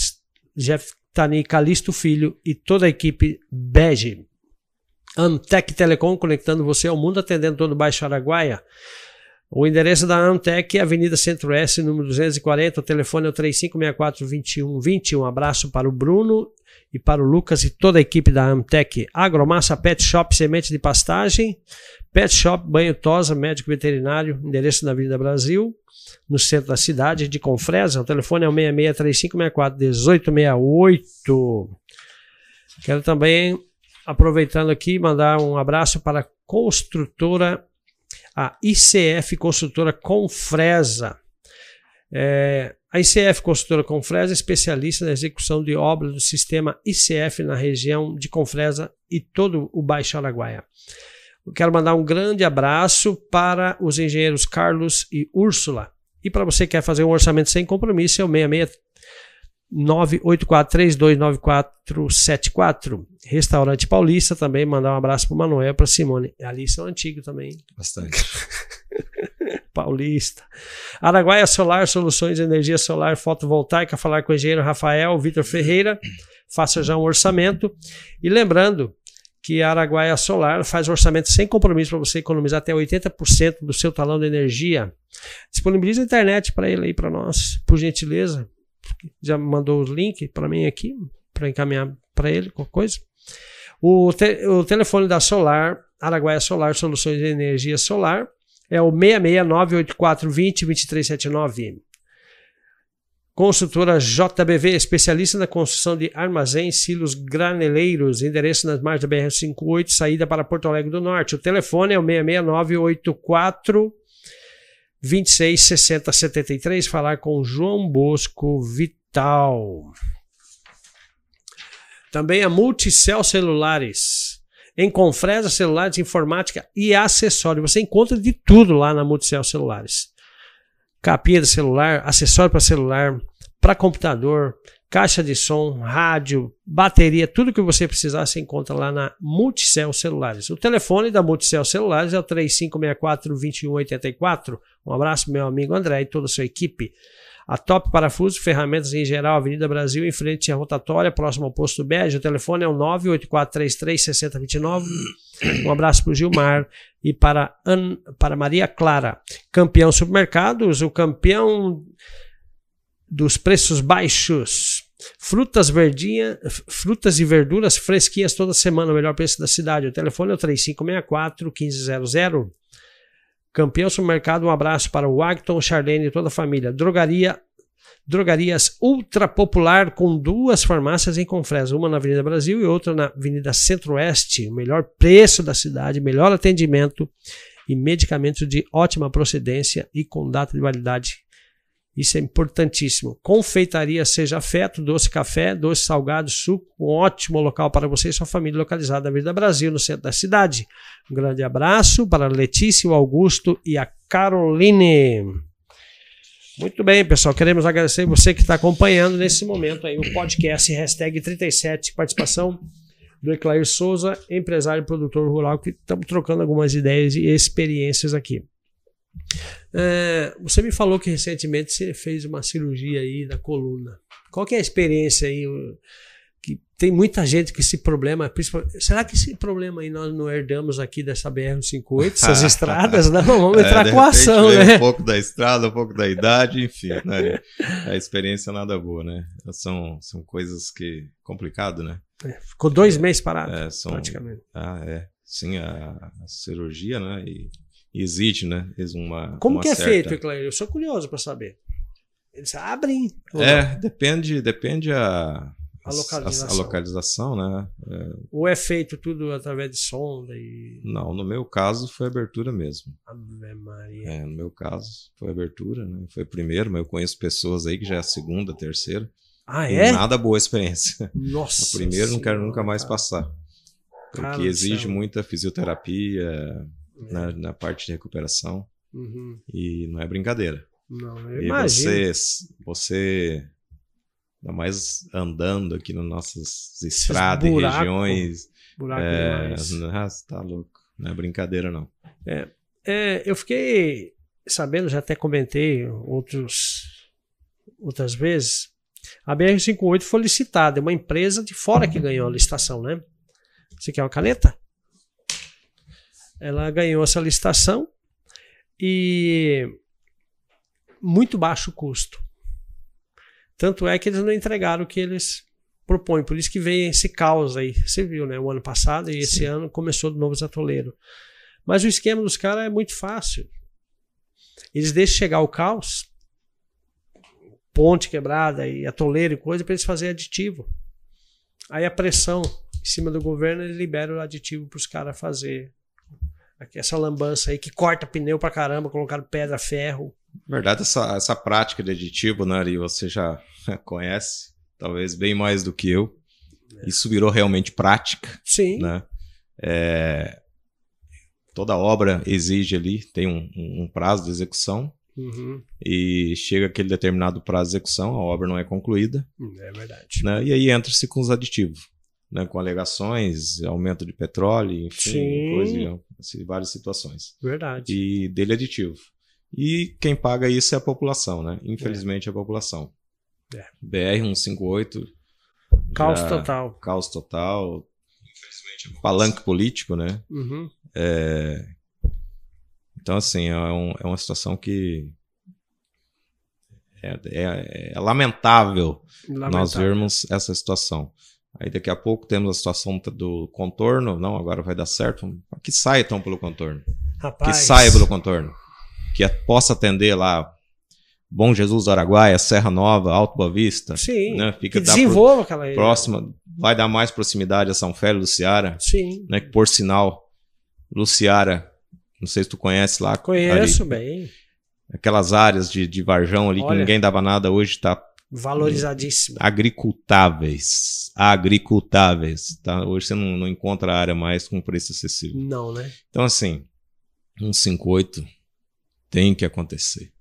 A: Jeff Tani Calisto Filho e toda a equipe Bege. Amtec Telecom conectando você ao mundo, atendendo todo o Baixo Araguaia. O endereço da Amtec é Avenida Centro-Oeste, número 240. O telefone é o 3564-2120. Um abraço para o Bruno e para o Lucas e toda a equipe da Amtec. Agromassa Pet Shop, semente de pastagem. Pet Shop, banho tosa, médico veterinário. Endereço na Avenida Brasil, no centro da cidade de Confresa. O telefone é o 663564-1868. Quero também, aproveitando aqui, mandar um abraço para a construtora a ICF Construtora Confresa. É, a ICF Construtora Confresa é especialista na execução de obras do sistema ICF na região de Confresa e todo o Baixo Araguaia. Eu quero mandar um grande abraço para os engenheiros Carlos e Úrsula. E para você que quer fazer um orçamento sem compromisso, é o 66 984329474. Restaurante Paulista também, mandar um abraço para o Manuel, para Simone. Ali são antigos também.
B: Bastante.
A: Paulista. Araguaia Solar, soluções de energia solar fotovoltaica. Falar com o engenheiro Rafael Vitor Ferreira. Faça já um orçamento. E lembrando que a Araguaia Solar faz orçamento sem compromisso para você economizar até 80% do seu talão de energia. Disponibiliza a internet para ele aí, para nós, por gentileza. Já mandou o link para mim aqui, para encaminhar para ele, qualquer coisa. O, te, o telefone da Solar, Araguaia Solar, Soluções de Energia Solar, é o 669-8420-2379. Consultora JBV, especialista na construção de armazéns, silos graneleiros, endereço nas margens da BR-58, saída para Porto Alegre do Norte. O telefone é o 669-84 26 60 73. Falar com João Bosco Vital. Também a Multicel Celulares. Em Confresa Celulares, Informática e Acessório. Você encontra de tudo lá na Multicel Celulares. Capinha de celular, acessório para celular, para computador, caixa de som, rádio, bateria, tudo que você precisar se encontra lá na Multicel Celulares. O telefone da Multicel Celulares é o 3564-2184. Um abraço, meu amigo André e toda a sua equipe. A Top Parafuso, ferramentas em geral, Avenida Brasil, em frente à rotatória, próximo ao posto Bege. O telefone é o 984336029. Um abraço para o Gilmar e para, An, para Maria Clara. Campeão Supermercados, o campeão dos preços baixos. Frutas verdinha, frutas e verduras fresquinhas toda semana, o melhor preço da cidade. O telefone é o 3564 1500. Campeão Supermercado, um abraço para o Agton, Charlene e toda a família. Drogaria Drogarias Ultra Popular com duas farmácias em Confresa, uma na Avenida Brasil e outra na Avenida Centro-Oeste. O melhor preço da cidade, melhor atendimento e medicamentos de ótima procedência e com data de validade. Isso é importantíssimo. Confeitaria Seja Afeto, doce café, doce salgado, suco, um ótimo local para você e sua família localizada na Avenida Brasil, no centro da cidade. Um grande abraço para Letícia, o Augusto e a Caroline. Muito bem, pessoal. Queremos agradecer você que está acompanhando nesse momento aí o podcast hashtag 37, participação do Eclair Souza, empresário e produtor rural, que estamos trocando algumas ideias e experiências aqui. É, você me falou que recentemente você fez uma cirurgia aí da coluna. Qual que é a experiência aí? Que tem muita gente com esse problema. Será que esse problema aí nós não herdamos aqui dessa BR-158, essas estradas? Não, vamos é, entrar é, com ação, né?
B: Um pouco da estrada, um pouco da idade, enfim. Né? A experiência nada boa, né? São, são coisas que. complicado, né?
A: É, ficou dois meses parado, é, são, praticamente.
B: Ah, é. Sim, a, a cirurgia, né? E existe, né? Uma,
A: Como
B: uma
A: que é
B: certa...
A: feito, Eclair? Eu sou curioso para saber. Eles abrem?
B: É, depende, depende a, a localização. A, a localização, né?
A: É... Ou é feito tudo através de sonda e.
B: Não, no meu caso foi abertura mesmo.
A: Ave Maria.
B: É, no meu caso foi abertura, né? Foi primeiro, mas eu conheço pessoas aí que já é a segunda, terceira.
A: Ah, é?
B: Nada boa experiência.
A: Nossa.
B: O primeiro não quero nunca mais cara. passar. Porque cara exige muita fisioterapia, na, na parte de recuperação. Uhum. E não é brincadeira.
A: Não, eu
B: e
A: imagino.
B: você, você, ainda mais andando aqui nas nossas estradas e regiões.
A: Buraco é,
B: nossa, tá louco. Não é brincadeira, não.
A: É, é, eu fiquei sabendo, já até comentei outros, outras vezes. A BR-58 foi licitada, é uma empresa de fora que ganhou a licitação, né? Você quer uma caneta? Ela ganhou essa licitação e muito baixo custo. Tanto é que eles não entregaram o que eles propõem. Por isso que veio esse caos aí. Você viu, né? O ano passado e esse Sim. ano começou de novo os atoleiros. Mas o esquema dos caras é muito fácil. Eles deixam chegar o caos, ponte quebrada e atoleiro e coisa, para eles fazerem aditivo. Aí a pressão em cima do governo, eles liberam o aditivo para os caras fazer essa lambança aí que corta pneu pra caramba, colocaram pedra, ferro.
B: Na verdade, essa, essa prática de aditivo, né, Ari, você já conhece, talvez bem mais do que eu. É. Isso virou realmente prática.
A: Sim.
B: Né? É, toda obra exige ali, tem um, um prazo de execução.
A: Uhum.
B: E chega aquele determinado prazo de execução, a obra não é concluída.
A: É verdade.
B: Né? E aí entra-se com os aditivos né, com alegações, aumento de petróleo, enfim, coisa, assim, várias situações.
A: Verdade.
B: E dele aditivo. E quem paga isso é a população, né? Infelizmente é, a população.
A: É.
B: BR-158.
A: Caos já, total.
B: Caos total. Infelizmente é palanque político, né?
A: Uhum.
B: É... Então, assim, é, um, é, uma situação que é, é, é lamentável, lamentável, nós vermos essa situação. Aí daqui a pouco temos a situação do contorno. Não, agora vai dar certo. Que saia então pelo contorno.
A: Rapaz.
B: Que saia pelo contorno. Que possa atender lá Bom Jesus do Araguaia, Serra Nova, Alto Boa Vista.
A: Sim.
B: Né? Fica
A: que desenvolva pro, aquela
B: próxima. Vai dar mais proximidade a São Félix do Ceará.
A: Sim.
B: Né? Que por sinal, Luciara, não sei se tu conhece lá.
A: Conheço ali, bem.
B: Aquelas áreas de, de Varjão ali Olha, que ninguém dava nada, hoje está
A: Valorizadíssimo.
B: Agricultáveis. Agricultáveis. Tá? Hoje você não, não encontra a área mais com preço acessível.
A: Não, né?
B: Então, assim, um 58 tem que acontecer.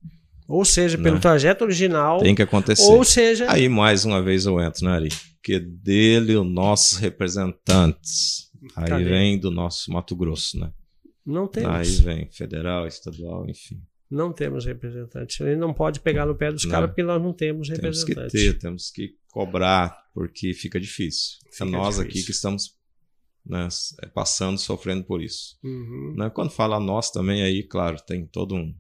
A: Ou seja, pelo
B: Né?
A: trajeto original,
B: Tem que acontecer.
A: ou seja,
B: Aí, mais uma vez, eu entro, né, Ari? Que dele, os nossos representantes. Aí vem do nosso Mato Grosso, né?
A: não
B: Aí
A: temos.
B: vem federal, estadual, enfim.
A: Não temos representante. Ele não pode pegar no pé dos caras porque nós não temos
B: Temos que
A: representante.
B: ter, temos que cobrar, porque fica difícil.
A: Fica
B: é nós aqui
A: difícil.
B: que estamos né, s- passando, sofrendo por isso.
A: Uhum.
B: Né? Quando fala nós também, aí, claro, tem todo um.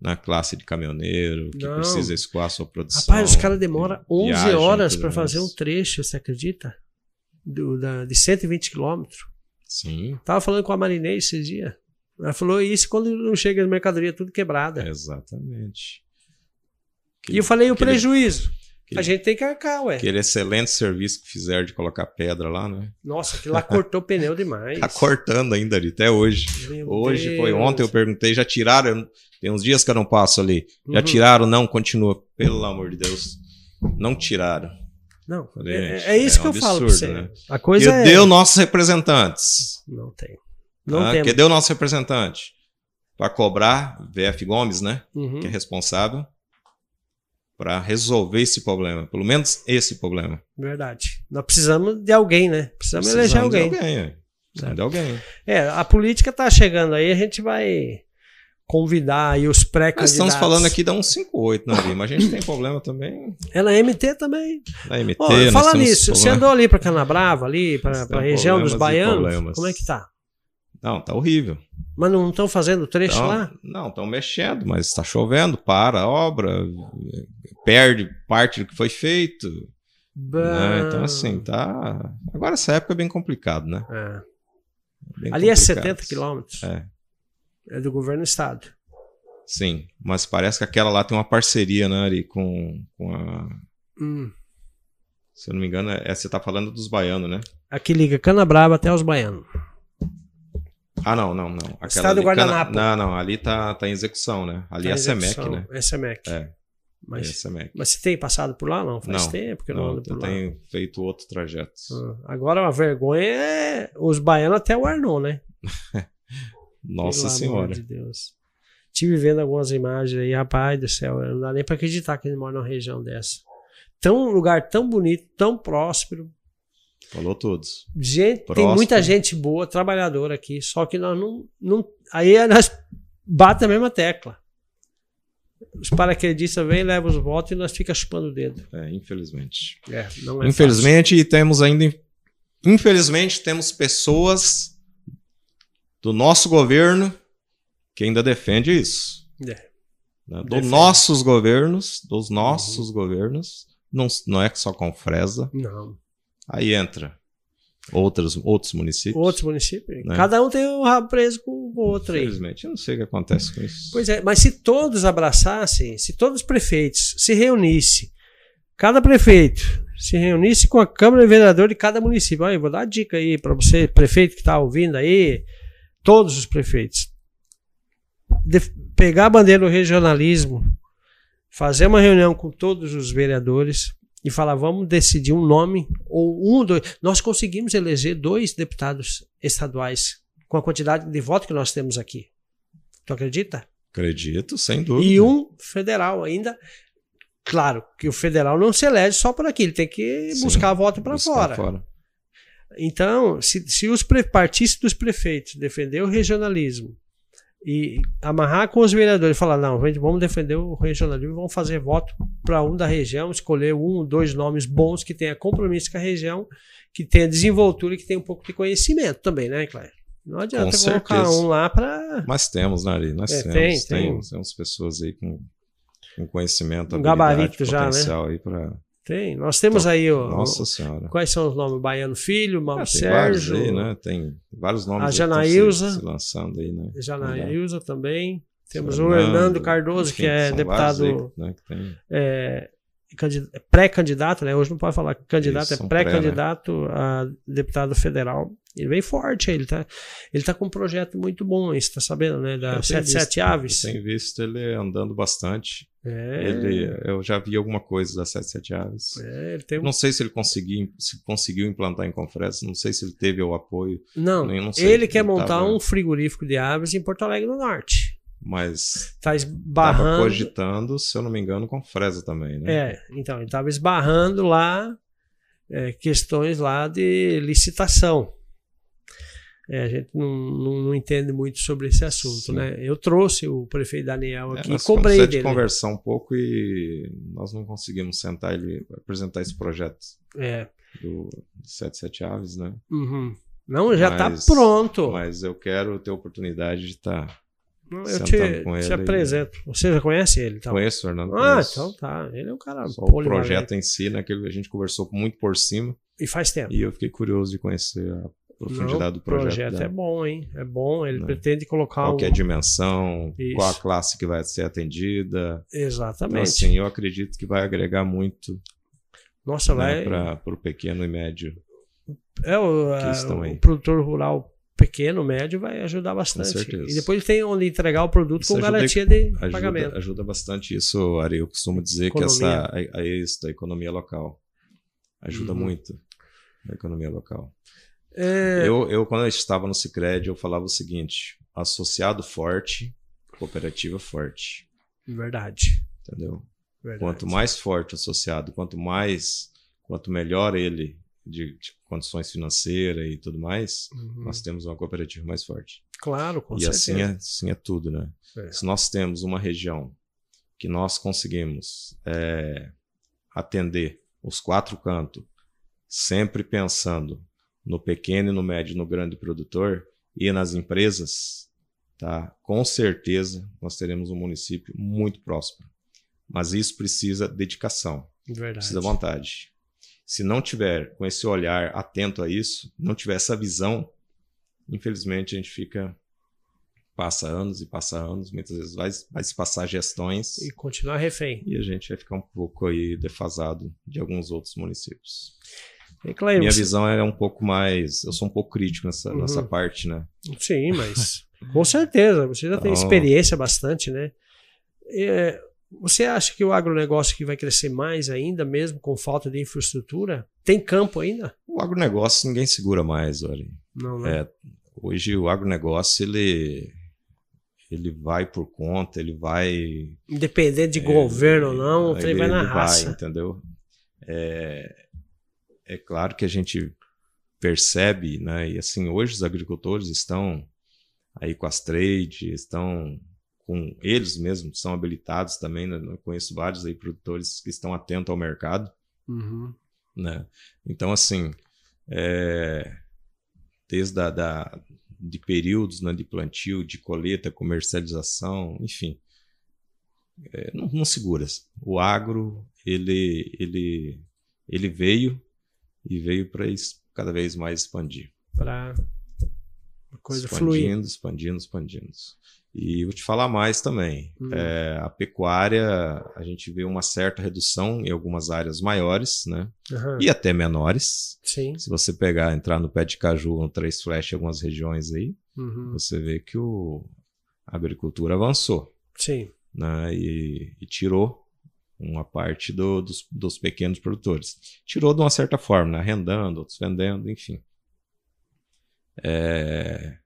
B: Na classe de caminhoneiro que
A: Não.
B: precisa escoar a sua produção.
A: Rapaz, os caras demoram 11
B: viagem,
A: horas para fazer um trecho, você acredita? Do, da, de 120 quilômetros.
B: Sim,
A: Tava falando com a Marinês esses dias. Ela falou isso quando não chega as mercadorias tudo quebrada.
B: exatamente.
A: E eu falei o prejuízo.
B: aquele-
A: A gente tem que arcar, ué.
B: Aquele excelente serviço que fizeram de colocar pedra lá, né?
A: Nossa, aquilo lá cortou pneu demais.
B: Tá cortando ainda ali, até hoje.
A: Meu
B: Hoje foi
A: Deus.
B: ontem, eu perguntei, já tiraram? Tem uns dias que eu não passo ali. Já
A: Uhum.
B: tiraram? Não, continua. Pelo amor de Deus. Não tiraram.
A: Não,
B: Falei,
A: é,
B: gente,
A: é isso
B: é
A: que
B: um
A: eu falo pra
B: absurdo,
A: você.
B: né?
A: A coisa é...
B: Cadê os nossos representantes?
A: Não tem. Não
B: Ah,
A: tem.
B: Cadê o nosso representante? Para cobrar, VF Gomes, né?
A: Uhum.
B: Que é responsável para resolver esse problema. Pelo menos esse problema.
A: Verdade. Nós precisamos de alguém, né? Precisamos, eleger
B: Precisamos de
A: alguém.
B: alguém. é. Precisamos de alguém.
A: É, a política tá chegando aí, a gente vai convidar aí os
B: Nós
A: pré-candidatos.
B: estamos falando aqui da 158, né, Ari? Mas a gente tem problema também
A: É na MT também.
B: na MT.
A: Ó,
B: nós
A: fala
B: temos
A: nisso, você andou ali pra Canabrava, ali, pra
B: temos
A: região dos baianos? Como é que tá?
B: Não, tá horrível.
A: Mas não estão fazendo trecho
B: Então,
A: lá?
B: Não, estão mexendo, mas está chovendo, para a obra, perde parte do que foi feito. né? Então, assim, tá. Agora essa época é bem complicado, né?
A: É.
B: Bem
A: Ali é
B: complicado.
A: 70 quilômetros.
B: É,
A: É do governo do estado.
B: sim. Mas parece que aquela lá tem uma parceria, né, Ari, com, com a.
A: Hum.
B: Se eu não me engano, é, você tá falando dos baianos, né?
A: Aqui liga Canabrava até os baianos.
B: Ah, não, não, não. Aquela
A: Estado do
B: ali- Cana-
A: Guardanapo.
B: Não, não, ali tá, tá em execução, né? Ali
A: Tá
B: é a
A: em
B: SEMEC, né?
A: É SEMEC.
B: É, é
A: Mas,
B: SEMEC.
A: mas você tem passado por lá? Não, faz
B: Não,
A: tempo que eu não,
B: Não,
A: ando por
B: eu
A: lá.
B: tenho feito outro trajeto.
A: Ah, Agora a vergonha é os baianos até o Arnon, né?
B: Nossa
A: Pelo
B: Senhora.
A: amor de Deus. Tive vendo algumas imagens aí, rapaz do céu, não dá nem pra acreditar que ele mora numa região dessa. Tão um lugar tão bonito, tão próspero.
B: Falou todos.
A: Gente, tem
B: Próspero.
A: muita gente boa, trabalhadora aqui, só que nós não, não aí nós bate a mesma tecla. Os paraquedistas vêm, levam os votos e nós fica chupando o dedo.
B: É, infelizmente.
A: É, não é
B: infelizmente, temos ainda. Infelizmente, temos pessoas do nosso governo que ainda defende isso.
A: fácil. É.
B: né? Dos.
A: Uhum.
B: nossos governos, dos nossos governos, não, não é só com Fresa.
A: Não.
B: Aí entra outros, outros municípios.
A: Outros municípios.
B: Né?
A: Cada um tem um rabo preso com o outro aí.
B: Infelizmente, eu não sei o que acontece com isso.
A: Pois é, mas se todos abraçassem, se todos os prefeitos se reunissem, cada prefeito se reunisse com a Câmara de Vereador de cada município. Olha, eu vou dar uma dica aí para você, prefeito que está ouvindo aí, todos os prefeitos. De- pegar a bandeira do regionalismo, fazer uma reunião com todos os vereadores e falar, vamos decidir um nome, ou um, dois. Nós conseguimos eleger dois deputados estaduais com a quantidade de votos que nós temos aqui. Tu acredita?
B: Acredito, sem dúvida.
A: E um federal ainda. Claro que o federal não se elege só por aqui, ele tem que
B: Sim,
A: buscar voto para
B: Buscar
A: fora. Então, se, se os pre, partissem dos prefeitos defender o regionalismo e amarrar com os vereadores e falar, não, gente, vamos defender o regionalismo, vamos fazer voto para um da região, escolher um, dois nomes bons que tenha compromisso com a região, que tenha desenvoltura e que tenha um pouco de conhecimento também, né, Claire? Não adianta
B: Com
A: colocar
B: certeza.
A: um lá para
B: Mas temos, né, Ari? Nós
A: É,
B: temos,
A: tem, tem.
B: temos, temos pessoas aí com, com conhecimento,
A: Um gabarito já, né?
B: aí para.
A: Tem. Nós temos aí o,
B: Nossa Senhora.
A: Quais são os nomes? Baiano Filho, Mauro
B: Ah, tem vários
A: Sérgio,
B: aí, né? Tem vários nomes
A: a Janaílza.
B: se, se lançando aí, né?
A: Janaílza também. Temos o
B: Fernando,
A: Hernando Cardoso,
B: enfim,
A: que é deputado
B: aí, né, que tem-
A: é, pré-candidato, né? Hoje não pode falar candidato,
B: Isso,
A: é
B: um pré, né?
A: pré-candidato a deputado federal. Ele vem forte, ele tá, ele tá com um projeto muito bom, você tá sabendo, né? Da
B: Eu tenho
A: 77
B: visto-
A: Aves.
B: Eu tenho visto ele andando bastante.
A: É,
B: Ele, eu já vi alguma coisa da 77 Aves.
A: é, um-
B: Não sei se ele conseguiu, se conseguiu implantar em Confresa, não sei se ele teve o apoio,
A: Não,
B: não
A: ele quer
B: Ele
A: montar
B: tava-
A: um frigorífico de aves em Porto Alegre do Norte.
B: Mas
A: Tá
B: estava
A: esbarrando.
B: cogitando, se eu não me engano, Confresa também, né?
A: É, então, ele estava esbarrando lá é, questões lá de licitação. É, a gente não, não, não entende muito sobre esse assunto,
B: Sim.
A: né? Eu trouxe o prefeito Daniel
B: É,
A: aqui
B: nós
A: e cobrei dele.
B: de conversar um pouco e nós não conseguimos sentar ele apresentar esse projeto
A: É,
B: do 77 Aves, né?
A: uhum. Não, já está pronto.
B: Mas eu quero ter a oportunidade de estar.
A: Eu te, te apresento. Você já conhece ele? Então?
B: Conheço o Fernando.
A: Ah,
B: conheço.
A: então tá. Ele é um cara
B: Só o projeto em si, né? Que a gente conversou muito por cima
A: E faz tempo.
B: e eu fiquei curioso de conhecer a profundidade
A: Não,
B: do
A: o
B: projeto.
A: projeto
B: dela.
A: é bom, hein? É bom. Ele
B: Né?
A: pretende colocar
B: Qual
A: um...
B: que é a dimensão,
A: Isso.
B: qual a classe que vai ser atendida. Então,
A: Exatamente.
B: assim, eu acredito que vai agregar muito
A: Nossa,
B: né,
A: vai...
B: para o pequeno e médio.
A: É, o, a- o produtor rural pequeno, médio, vai ajudar bastante.
B: certeza.
A: E depois tem onde entregar o produto
B: Isso
A: com
B: ajuda-
A: garantia de
B: Ajuda,
A: pagamento.
B: ajuda bastante isso, Ari. Eu costumo dizer
A: Economia.
B: que essa a, a, isso da economia local ajuda
A: Uhum.
B: muito a economia local.
A: É,
B: Eu, eu, quando eu estava no Cicred, eu falava o seguinte: associado forte, cooperativa forte.
A: Verdade.
B: Entendeu?
A: verdade.
B: Quanto mais forte o associado, quanto mais, quanto melhor ele de, de condições financeiras e tudo mais,
A: Uhum.
B: nós temos uma cooperativa mais forte.
A: Claro, com
B: e
A: certeza.
B: assim é, assim é tudo, né?
A: É.
B: Se nós temos uma região que nós conseguimos é, atender os quatro cantos, sempre pensando no pequeno, e no médio e no grande produtor e nas empresas, tá? com certeza nós teremos um município muito próspero. Mas isso precisa dedicação,
A: Verdade.
B: precisa vontade. Se não tiver com esse olhar atento a isso, não tiver essa visão, infelizmente a gente fica passa anos e passa anos, muitas vezes vai, vai se passar gestões
A: E continuar refém.
B: e a gente vai ficar um pouco aí defasado de alguns outros municípios.
A: E, Clay,
B: Minha
A: você-
B: visão é um pouco mais, eu sou um pouco crítico nessa,
A: Uhum.
B: nessa parte, né?
A: Sim, mas com certeza. Você já tem
B: Então-
A: experiência bastante, né? É, você acha que o agronegócio que vai crescer mais ainda, mesmo com falta de infraestrutura? Tem campo ainda?
B: O agronegócio ninguém segura mais, olha.
A: Não, né?
B: É, hoje o agronegócio ele ele vai por conta, ele vai
A: Independente de governo ou não, trem
B: ele,
A: vai na
B: ele
A: raça.
B: entendeu? É, é claro que a gente percebe, né? E assim, hoje os agricultores estão aí com as trades, estão com eles mesmos, são habilitados também, né? Eu conheço vários aí produtores que estão atentos ao mercado,
A: Uhum.
B: né? Então, assim, é, desde a, da, de períodos né, de plantio, de colheita, comercialização, enfim, é, não, não segura. O agro, ele, ele, ele veio e veio para cada vez mais expandir.
A: Pra a coisa fluir.
B: expandindo, expandindo, expandindo. E vou te falar mais também.
A: Hum.
B: É, a pecuária, a gente vê uma certa redução em algumas áreas maiores, né?
A: Aham.
B: E até menores.
A: Sim.
B: Se você pegar, entrar no pé de caju, no três flash em algumas regiões aí,
A: Uhum.
B: você vê que o, a agricultura avançou,
A: Sim.
B: né? E, e tirou uma parte do- dos, dos pequenos produtores. Tirou de uma certa forma, né? Arrendando, outros vendendo, enfim. É,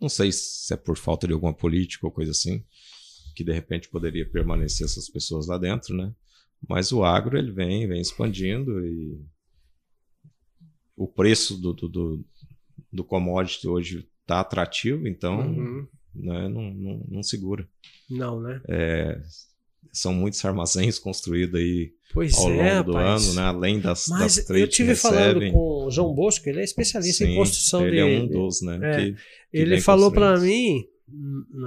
B: não sei se é por falta de alguma política ou coisa assim, que de repente poderia permanecer essas pessoas lá dentro, né? Mas o agro ele vem, vem expandindo e o preço do, do, do, do commodity hoje está atrativo, então
A: Uhum.
B: né, não, não, não segura.
A: Não, né?
B: É, são muitos armazéns construídos aí
A: Pois
B: ao longo
A: é,
B: do
A: rapaz.
B: ano, né? além das,
A: Mas
B: das
A: eu
B: trades que
A: tive falando com o João Bosco, ele é especialista em
B: Sim,
A: construção
B: ele
A: de.
B: é um dos, né?
A: é.
B: que- que
A: ele falou para mim,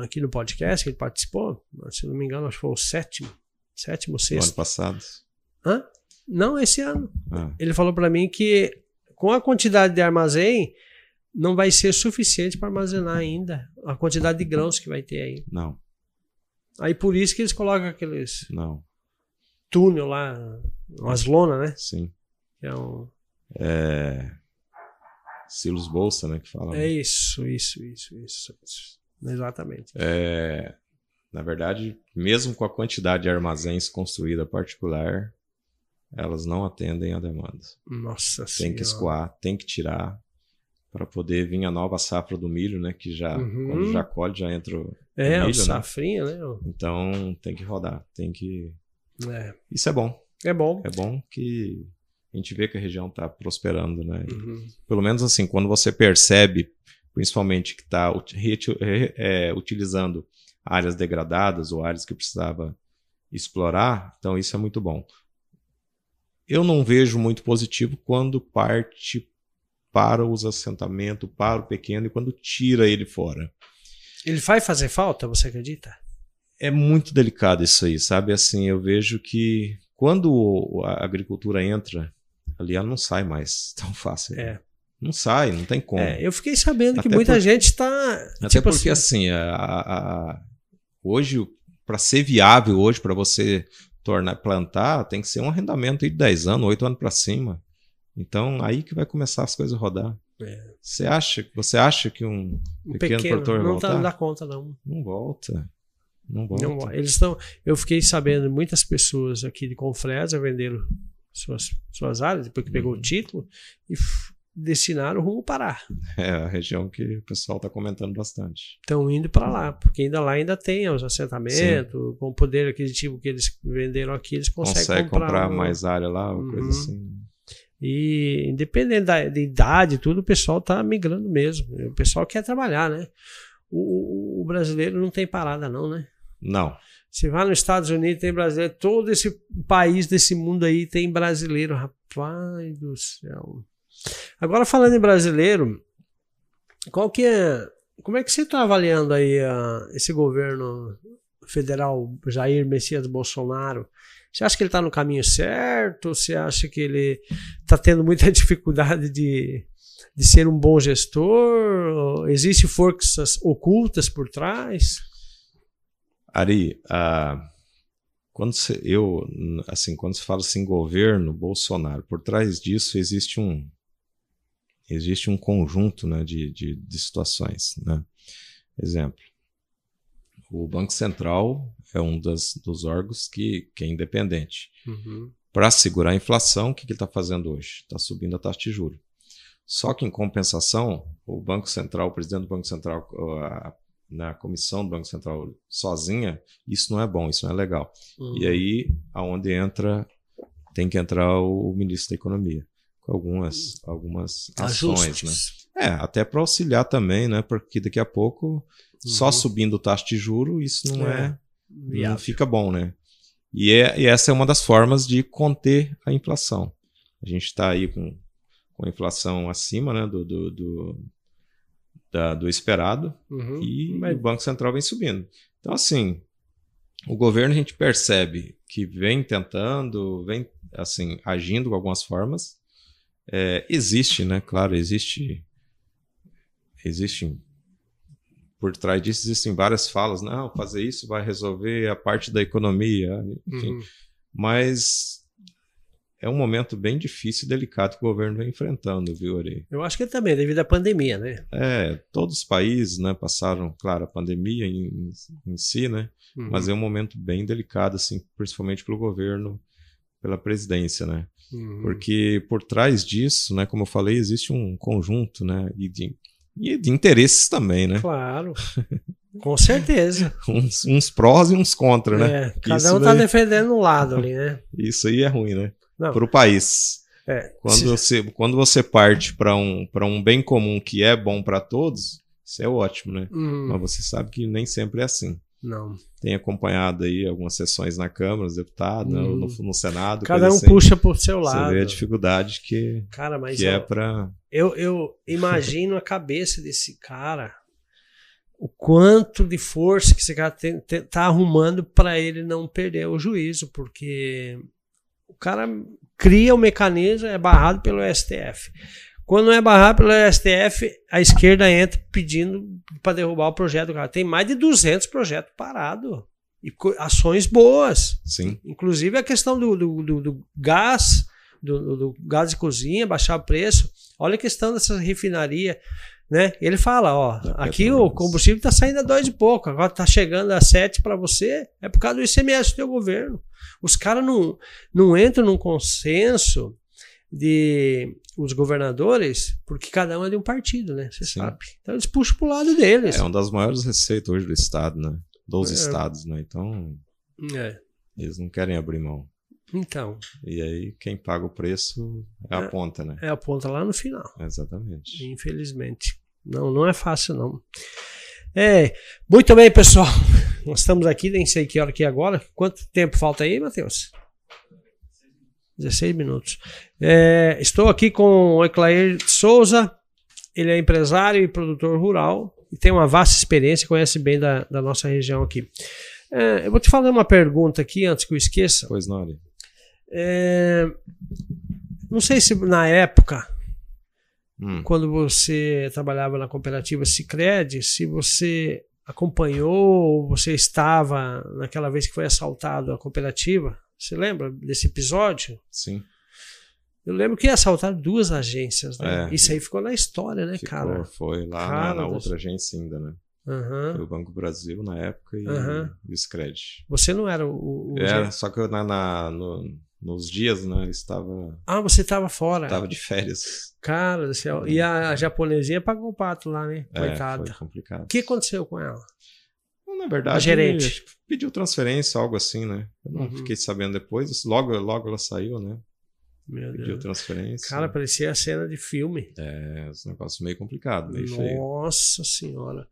A: aqui no podcast que ele participou, se não me engano, acho que foi o sétimo, sétimo,
B: do ano
A: sexto.
B: passado.
A: Hã? Não, esse ano.
B: Ah,
A: Ele falou para mim que com a quantidade de armazém não vai ser suficiente para armazenar ainda a quantidade de grãos que vai ter aí.
B: não,
A: Aí por isso que eles colocam aqueles.
B: não.
A: túnel lá, umas lonas, né?
B: Sim.
A: É, um...
B: é... Silos Bolsa, né? Que fala.
A: é isso, isso, isso, isso, isso. Exatamente.
B: É... Na verdade, mesmo com a quantidade de armazéns construída particular, elas não atendem a demanda.
A: Nossa
B: Tem
A: Senhora.
B: que escoar, tem que tirar para poder vir a nova safra do milho, né? Que já,
A: Uhum.
B: quando já colhe, já entra. o-
A: É, o
B: milho, né?
A: safrinha, né?
B: Então tem que rodar, tem que.
A: É,
B: Isso é bom.
A: é bom.
B: É bom que a gente vê que a região está prosperando, né?
A: Uhum.
B: Pelo menos assim, quando você percebe, principalmente que está utilizando áreas degradadas ou áreas que precisava explorar, então isso é muito bom. Eu não vejo muito positivo quando parte para os assentamentos, para o pequeno e quando tira ele fora.
A: Ele vai fazer falta, você acredita?
B: É muito delicado isso aí, sabe? Assim, eu vejo que quando a agricultura entra ali, ela não sai mais tão fácil.
A: É.
B: Não sai, não tem como.
A: É, eu fiquei sabendo que
B: Até
A: muita
B: por-
A: gente está.
B: Até
A: tipo
B: porque assim, a- a- a- hoje para ser viável hoje para você tornar plantar, tem que ser um arrendamento de 10 anos, 8 anos para cima. Então, aí que vai começar as coisas a rodar.
A: É.
B: Você acha, você acha que um
A: Um
B: pequeno,
A: pequeno,
B: produtor
A: não tá,
B: voltar?
A: não dá conta, não.
B: Não volta. Não volta.
A: Não, eles estão. Eu fiquei sabendo muitas pessoas aqui de Confresa venderam suas, suas áreas depois que pegou
B: Uhum.
A: o título e destinaram rumo Pará.
B: É a região que o pessoal está comentando bastante.
A: Estão indo para lá, porque ainda lá ainda tem os assentamentos, com o poder aquisitivo que eles venderam aqui, eles conseguem
B: Consegue
A: comprar,
B: comprar
A: um-
B: mais área lá, ou coisa
A: Uhum.
B: assim.
A: E independente da, de idade tudo, o pessoal tá migrando mesmo. O pessoal quer trabalhar, né? O, o- o brasileiro não tem parada, não, né?
B: Não.
A: Você vai nos Estados Unidos, tem brasileiro. Todo esse país desse mundo aí tem brasileiro. Rapaz do céu. Agora, falando em brasileiro, qual que é. Como é que você está avaliando aí ah, esse governo federal, Jair Messias Bolsonaro? Você acha que ele está no caminho certo? Você acha que ele está tendo muita dificuldade de, de ser um bom gestor? Existem forças ocultas por trás?
B: Ari, ah, quando se, eu, assim, quando se fala assim governo Bolsonaro, por trás disso existe um existe um conjunto né, de, de, de situações. Né? Exemplo, o Banco Central é um das, dos órgãos que, que é independente.
A: Uhum.
B: Para segurar a inflação, o que, que ele está fazendo hoje? Está subindo a taxa de juros. Só que, em compensação, o Banco Central, o presidente do Banco Central, a, na comissão do Banco Central sozinha, isso não é bom, isso não é legal.
A: Uhum.
B: E aí, aonde entra, tem que entrar o ministro da Economia, com algumas, algumas ações, né? É, até para auxiliar também, né? Porque daqui a pouco, só
A: Uhum.
B: subindo taxa de juro, isso não
A: É,
B: é, não fica bom, né? E, é, e essa é uma das formas de conter a inflação. A gente está aí com, com a inflação acima né, do, do, do, da- do esperado
A: Uhum.
B: e
A: Mas-
B: o Banco Central vem subindo. Então, assim, o governo a gente percebe que vem tentando, vem assim, agindo com algumas formas. É, existe, né? Claro, existe. Existem. Por trás disso existem várias falas. Não, fazer isso vai resolver a parte da economia. Enfim,
A: Uhum.
B: mas é um momento bem difícil e delicado que o governo vem enfrentando, viu, Ari?
A: Eu acho que também, devido à pandemia, né?
B: É, todos os países, né, passaram, claro, a pandemia em, em si, né,
A: Uhum.
B: mas é um momento bem delicado, assim, principalmente pelo governo, pela presidência, né,
A: Uhum.
B: porque por trás disso, né, como eu falei, existe um conjunto, né, de, e de interesses também, né,
A: Claro. Com certeza.
B: uns, uns prós e uns contra, né,
A: É, cada
B: Isso
A: um tá
B: daí-
A: defendendo um lado ali, né?
B: isso aí é ruim, né, para o país.
A: É,
B: Quando
A: se-
B: você, quando você parte para um, para um bem comum que é bom para todos, isso é ótimo, né?
A: Uhum.
B: Mas você sabe que nem sempre é assim.
A: Não.
B: Tem acompanhado aí algumas sessões na Câmara, os deputados, né,
A: Hum.
B: no, no Senado.
A: Cada um
B: assim.
A: puxa pro seu
B: Você
A: lado.
B: vê a dificuldade que,
A: Cara, mas
B: que é
A: eu,
B: para.
A: Eu, eu imagino a cabeça desse cara, o quanto de força que esse cara tem, tem- tá arrumando para ele não perder o juízo, porque o cara cria o mecanismo, é barrado pelo STF. Quando não é barrado pelo STF, a esquerda entra pedindo para derrubar o projeto do cara. Tem mais de 200 projetos parados. E ações boas.
B: Sim.
A: Inclusive a questão do, do, do, do gás, do, do, gás de cozinha, baixar o preço. Olha a questão dessa refinaria. Né? Ele fala, ó, aqui o combustível está saindo a dois e pouco, agora está chegando a sete para você, é por causa do ICMS do teu governo. Os caras não, não entram num consenso de os governadores, porque cada um é de um partido, né? Você sabe. Então eles puxam pro lado deles.
B: É uma das maiores receitas hoje do Estado, né? Dos é. estados, né? Então.
A: É.
B: Eles não querem abrir mão.
A: Então.
B: E aí, quem paga o preço é, é a ponta, né?
A: É a ponta lá no final.
B: Exatamente.
A: Infelizmente. Não, não é fácil, não. É, muito bem, pessoal. Nós estamos aqui, nem sei que hora que é agora. Quanto tempo falta aí, Matheus? 16 minutos. É, estou aqui com o Eclair Souza. Ele é empresário e produtor rural e tem uma vasta experiência, conhece bem da, da nossa região aqui. É, eu vou te fazer uma pergunta aqui antes que eu esqueça.
B: Pois não,
A: é, Não sei se na época, hum. quando você trabalhava na cooperativa Cicred, se você acompanhou, você estava naquela vez que foi assaltado a cooperativa. Você lembra desse episódio?
B: Sim.
A: Eu lembro que assaltaram duas agências, né? É, Isso aí ficou na história, né,
B: ficou,
A: cara?
B: Foi lá cara, na, na outra agência ainda, né?
A: Uhum.
B: Foi o Banco Brasil na época e
A: uhum.
B: o Scred.
A: Você não era o. o
B: era, só que eu, na, na no, nos dias, né, eu estava.
A: Ah, você estava fora.
B: Estava de férias.
A: Cara do céu. E a, japonesinha pagou o pato lá, né?
B: É,
A: Coitada.
B: foi complicado.
A: O que aconteceu com ela?
B: Na verdade,
A: a gerente.
B: pediu transferência, algo assim, né? Eu não uhum. fiquei sabendo depois. Logo, logo ela saiu, né?
A: Meu
B: pediu
A: Deus.
B: transferência.
A: Cara, parecia a cena de filme.
B: É, esse negócio meio complicado, meio
A: Nossa
B: feio.
A: Nossa senhora.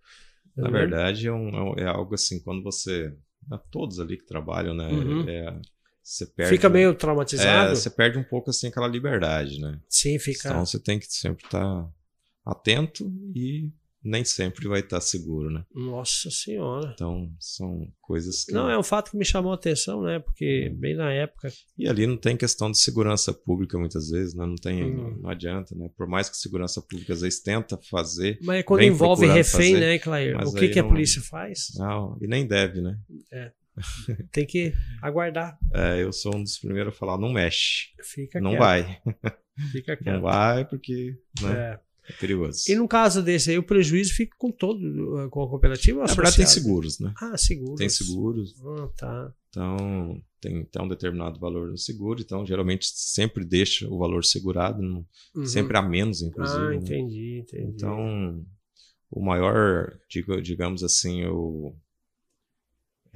B: Na verdade, é, um, é, algo assim, quando você. A todos ali que trabalham, né?
A: Uhum.
B: É, você perde,
A: fica meio traumatizado.
B: É, você perde um pouco assim aquela liberdade, né?
A: Sim, fica.
B: Então você tem que sempre estar atento e nem sempre vai estar seguro, né?
A: Nossa senhora.
B: Então, são coisas que...
A: Não, é um fato que me chamou a atenção, né? Porque bem na época...
B: E ali não tem questão de segurança pública muitas vezes, né? Não tem...
A: Hum.
B: Não adianta, né? Por mais que segurança pública às vezes tenta fazer...
A: Mas é quando envolve refém, fazer, né, Clair? O que, que a
B: não,
A: polícia faz?
B: Não, e nem deve, né?
A: É. Tem que aguardar.
B: É, eu sou um dos primeiros a falar, não mexe.
A: Fica
B: Não
A: quieto.
B: vai.
A: Fica quieto.
B: Não vai porque... Né?
A: É.
B: É perigoso.
A: E no caso desse aí, o prejuízo fica com todo, com a cooperativa?
B: Na verdade, tem seguros, né?
A: Ah, seguros.
B: Tem seguros.
A: Ah, tá.
B: Então, tem, tem um determinado valor no seguro, então geralmente sempre deixa o valor segurado, não,
A: Uhum.
B: sempre a menos, inclusive.
A: Ah,
B: né?
A: entendi, entendi.
B: Então, o maior, digamos assim, o,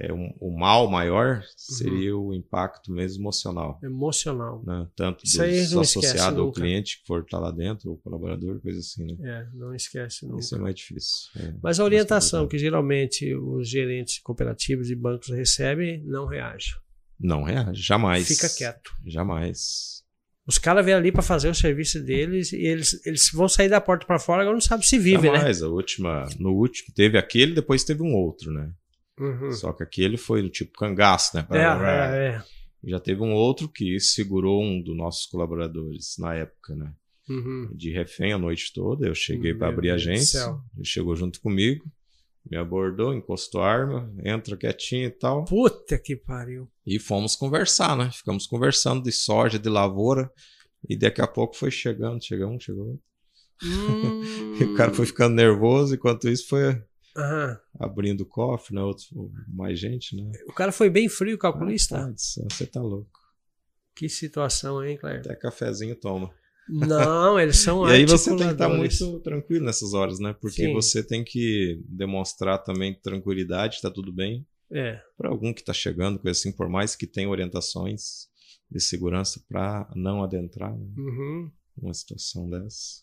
B: é, um, o mal maior seria o impacto mesmo emocional.
A: Emocional.
B: Né? Tanto
A: Isso
B: dos
A: esquece
B: associados ao cliente que for estar lá dentro, ou colaborador, coisa assim, né?
A: É, não esquece nunca.
B: Isso é mais difícil. é
A: Mas a orientação que geralmente os gerentes cooperativos e bancos recebem, não reage.
B: Não reage, jamais.
A: Fica quieto.
B: Jamais.
A: Os caras vêm ali para fazer o serviço deles e eles, eles vão sair da porta para fora, agora não sabe se vive, né?
B: jamais. A última, no último, teve aquele, depois teve um outro, né?
A: Uhum.
B: Só que aquele foi do tipo cangaço, né?
A: É, é, é.
B: Já teve um outro que segurou um dos nossos colaboradores na época, né?
A: Uhum.
B: De refém a noite toda. Eu cheguei para abrir a agência. Ele chegou junto comigo, me abordou, encostou a arma, entra quietinho e tal.
A: Puta que pariu.
B: E fomos conversar, né? Ficamos conversando de soja, de lavoura. E daqui a pouco foi chegando, chegou um, chegou outro. E o cara foi ficando nervoso, enquanto isso foi
A: Aham.
B: abrindo o cofre, né? Outros, mais gente, né?
A: O cara foi bem frio, calculista.
B: Céu, Você tá louco.
A: Que situação, hein, Claire?
B: Até cafezinho toma.
A: Não, eles são
B: E aí você tem que estar
A: articuladores.
B: muito tranquilo nessas horas, né? Porque
A: Sim.
B: você tem que demonstrar também tranquilidade, tá tudo bem.
A: É,
B: Para algum que tá chegando, coisa assim, por mais que tenha orientações de segurança para não adentrar né,
A: uhum.
B: numa situação dessa.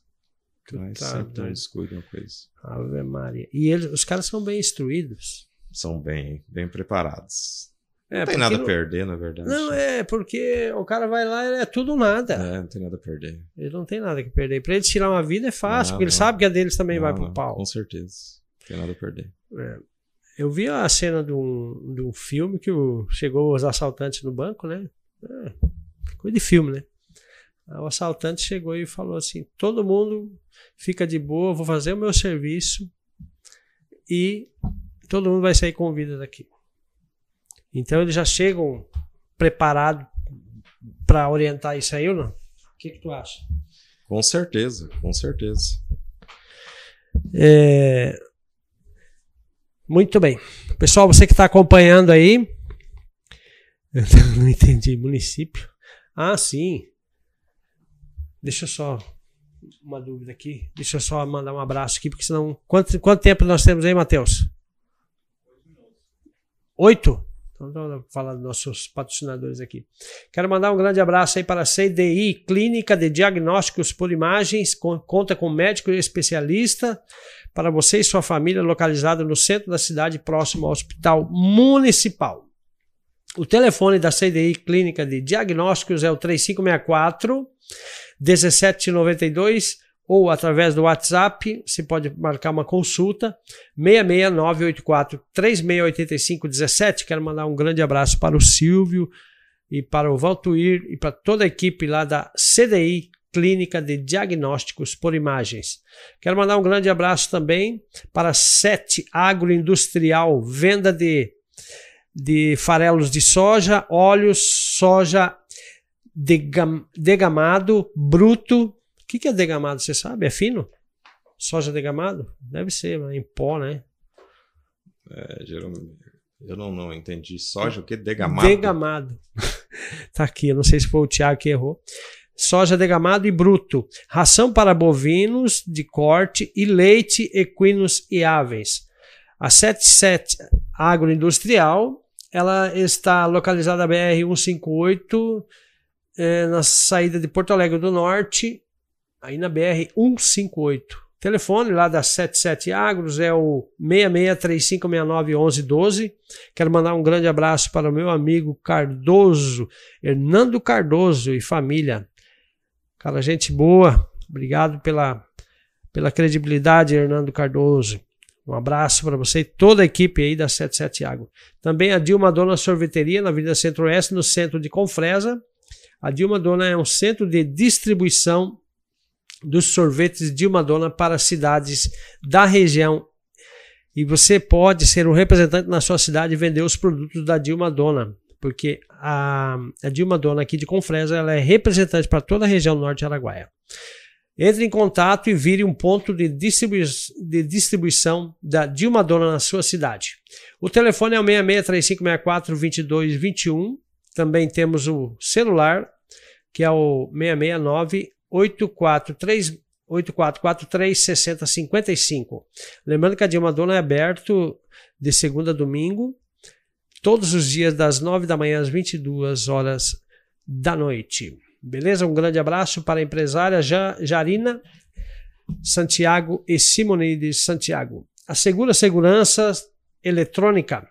B: Mas
A: tá
B: sempre
A: doido.
B: descuido, uma coisa.
A: Ave Maria. E eles, os caras são bem instruídos.
B: São bem, bem preparados.
A: É,
B: não tem nada a perder, na verdade.
A: Não, é porque o cara vai lá e é tudo ou nada.
B: É, não tem nada a perder.
A: Ele não tem nada que perder. Pra eles tirar uma vida é fácil,
B: Não,
A: porque ele
B: não.
A: sabe que a deles também
B: Não,
A: vai pro pau.
B: Com certeza. Não tem nada a perder.
A: É. Eu vi a cena de um, de um filme que o- chegou os assaltantes no banco, né? É, coisa de filme, né? O assaltante chegou e falou assim: todo mundo fica de boa, vou fazer o meu serviço e todo mundo vai sair com vida daqui. Então eles já chegam preparados para orientar isso aí ou não? O que, que tu acha?
B: Com certeza, com certeza.
A: É... Muito bem. Pessoal, você que está acompanhando aí. Eu não entendi. Município. Ah, sim. Deixa eu só. Uma dúvida aqui. Deixa eu só mandar um abraço aqui, porque senão. Quanto, quanto tempo nós temos aí, Matheus? Oito? Então, vamos falar dos nossos patrocinadores aqui. Quero mandar um grande abraço aí para a CDI, Clínica de Diagnósticos por Imagens, conta com médico especialista para você e sua família, localizado no centro da cidade, próximo ao Hospital Municipal. O telefone da CDI Clínica de Diagnósticos é o 3564 1792 ou através do WhatsApp, você pode marcar uma consulta, 66984 3685 17. Quero mandar um grande abraço para o Silvio e para o Valtuir e para toda a equipe lá da CDI Clínica de Diagnósticos por Imagens. Quero mandar um grande abraço também para Sete Agroindustrial, venda de, de farelos de soja, óleos, soja degam, degamado, bruto, o que, que é degamado, você sabe? É fino? Soja degamado? Deve ser, em pó, né?
B: É, geralmente. Eu não, não entendi. Soja, o que? Degamado?
A: Degamado. tá aqui, eu não sei se foi o Tiago que errou. Soja degamado e bruto. Ração para bovinos de corte e leite, equinos e aves. A 77 Agroindustrial, ela está localizada na BR 158, é, na saída de Porto Alegre do Norte, aí na BR 158. Telefone lá da 77 Agros é o 6635691112. Quero mandar um grande abraço para o meu amigo Cardoso, Hernando Cardoso e família. Cara, gente boa. Obrigado pela, pela credibilidade, Hernando Cardoso. Um abraço para você e toda a equipe aí da 77 Agro. Também a Dilma Dona Sorveteria na Avenida Centro-Oeste, no centro de Confresa. A Dilma Dona é um centro de distribuição dos sorvetes de uma dona para cidades da região. E você pode ser um representante na sua cidade e vender os produtos da Dilma Dona, porque a, a Dilma Dona aqui de Confresa ela é representante para toda a região norte Araguaia. Entre em contato e vire um ponto de, distribui de distribuição da Dilma Dona na sua cidade. O telefone é o 6635642221. Também temos o celular, que é o 669 8443 8443 6055. Lembrando que a Dilma Dona é aberto de segunda a domingo, todos os dias das 9 da manhã às 22 horas da noite. Beleza? Um grande abraço para a empresária Jarina Santiago e Simonides Santiago. A Segura Segurança Eletrônica.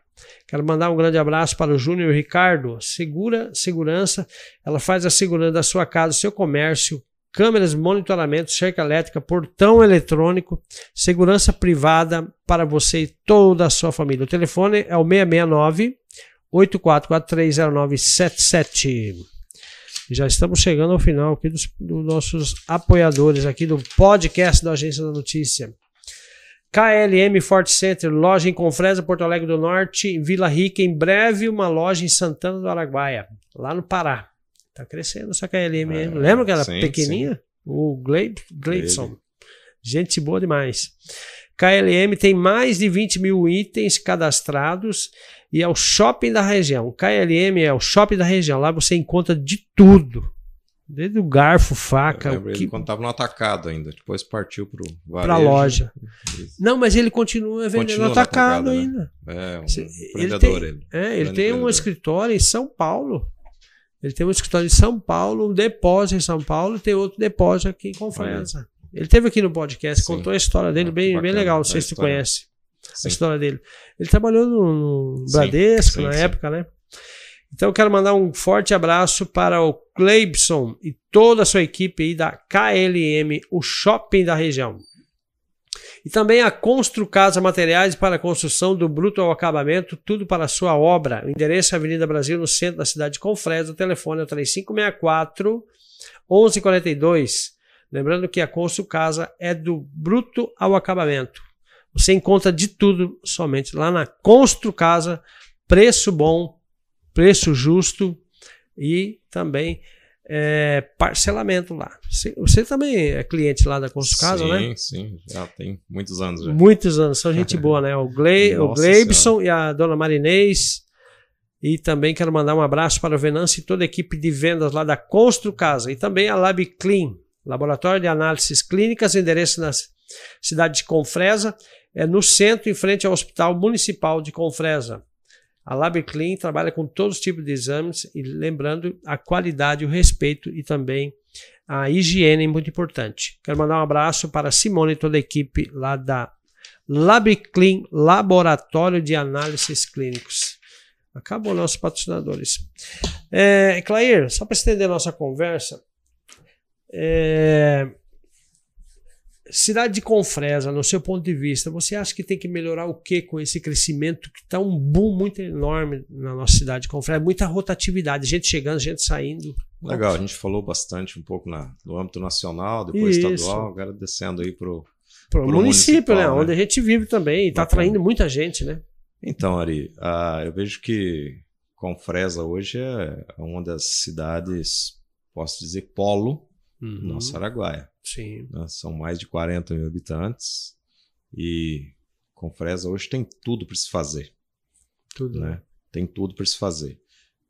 A: Quero mandar um grande abraço para o Júnior Ricardo. Segura Segurança, ela faz a segurança da sua casa, seu comércio, câmeras, monitoramento, cerca elétrica, portão eletrônico, segurança privada para você e toda a sua família. O telefone é o 669 84430977. Já estamos chegando ao final aqui dos, dos nossos apoiadores aqui do podcast da Agência da Notícia. KLM Fort Center, loja em Confresa, Porto Alegre do Norte, Vila Rica, em breve uma loja em Santana do Araguaia, lá no Pará. Tá crescendo essa KLM. É, Lembra que era sim, pequenininha? Sim. O Gleibson. Gente boa demais. KLM tem mais de 20 mil itens cadastrados e é o shopping da região. KLM é o shopping da região. Lá você encontra de tudo. Desde o garfo, faca.
B: Eu que... Ele quando estava no atacado ainda. Depois partiu
A: para a loja. Não, mas ele continua vendendo continua atacado, atacado né? ainda.
B: É, um ele tem, ele.
A: É, ele tem um escritório em São Paulo. Ele tem um escritório em São Paulo, um depósito em São Paulo e tem outro depósito aqui em Confresa. Ele teve aqui no podcast, Sim. contou a história dele, ah, bem, bem legal. Não sei se tu conhece Sim. a história dele. Ele trabalhou no, no Bradesco sim, na época, né? Então eu quero mandar um forte abraço para o Cleibson e toda a sua equipe aí da KLM, o shopping da região. E também a Constru Casa Materiais para a construção do bruto ao acabamento, tudo para a sua obra. O endereço é Avenida Brasil, no centro da cidade de Confresa. O telefone é 3564 1142. Lembrando que a Constru Casa é do bruto ao acabamento. Você encontra de tudo somente lá na Constru Casa, preço bom, preço justo e também é, parcelamento lá. Você, também é cliente lá da Constru Casa,
B: sim,
A: né?
B: Sim, sim, já tem muitos anos já.
A: Muitos anos, são gente boa, né? O, Gle, o Gleibson e a dona Marinês. E também quero mandar um abraço para o Venâncio e toda a equipe de vendas lá da Constru Casa. E também a Lab Clean, Laboratório de Análises Clínicas, endereço na cidade de Confresa, é no centro, em frente ao Hospital Municipal de Confresa. A LabClean trabalha com todos os tipos de exames e lembrando a qualidade, o respeito e também a higiene é muito importante. Quero mandar um abraço para Simone e toda a equipe lá da LabClean, Laboratório de Análises Clínicos. Acabou nossos patrocinadores. É, Clair, só para estender nossa conversa, é, Cidade de Confresa, no seu ponto de vista, você acha que tem que melhorar o que com esse crescimento que está um boom muito enorme na nossa cidade de Confresa? Muita rotatividade, gente chegando, gente saindo.
B: Legal, a gente falou bastante um pouco na, no âmbito nacional, depois Isso. estadual, agora descendo aí para o
A: município, né? né? Onde a gente vive também e está atraindo muita gente, né?
B: Então, Ari, uh, eu vejo que Confresa hoje é uma das cidades, posso dizer, polo uhum. nossa Araguaia.
A: Sim.
B: Né? São mais de 40 mil habitantes e Confresa hoje tem tudo para se fazer.
A: Tudo. Né?
B: Tem tudo para se fazer.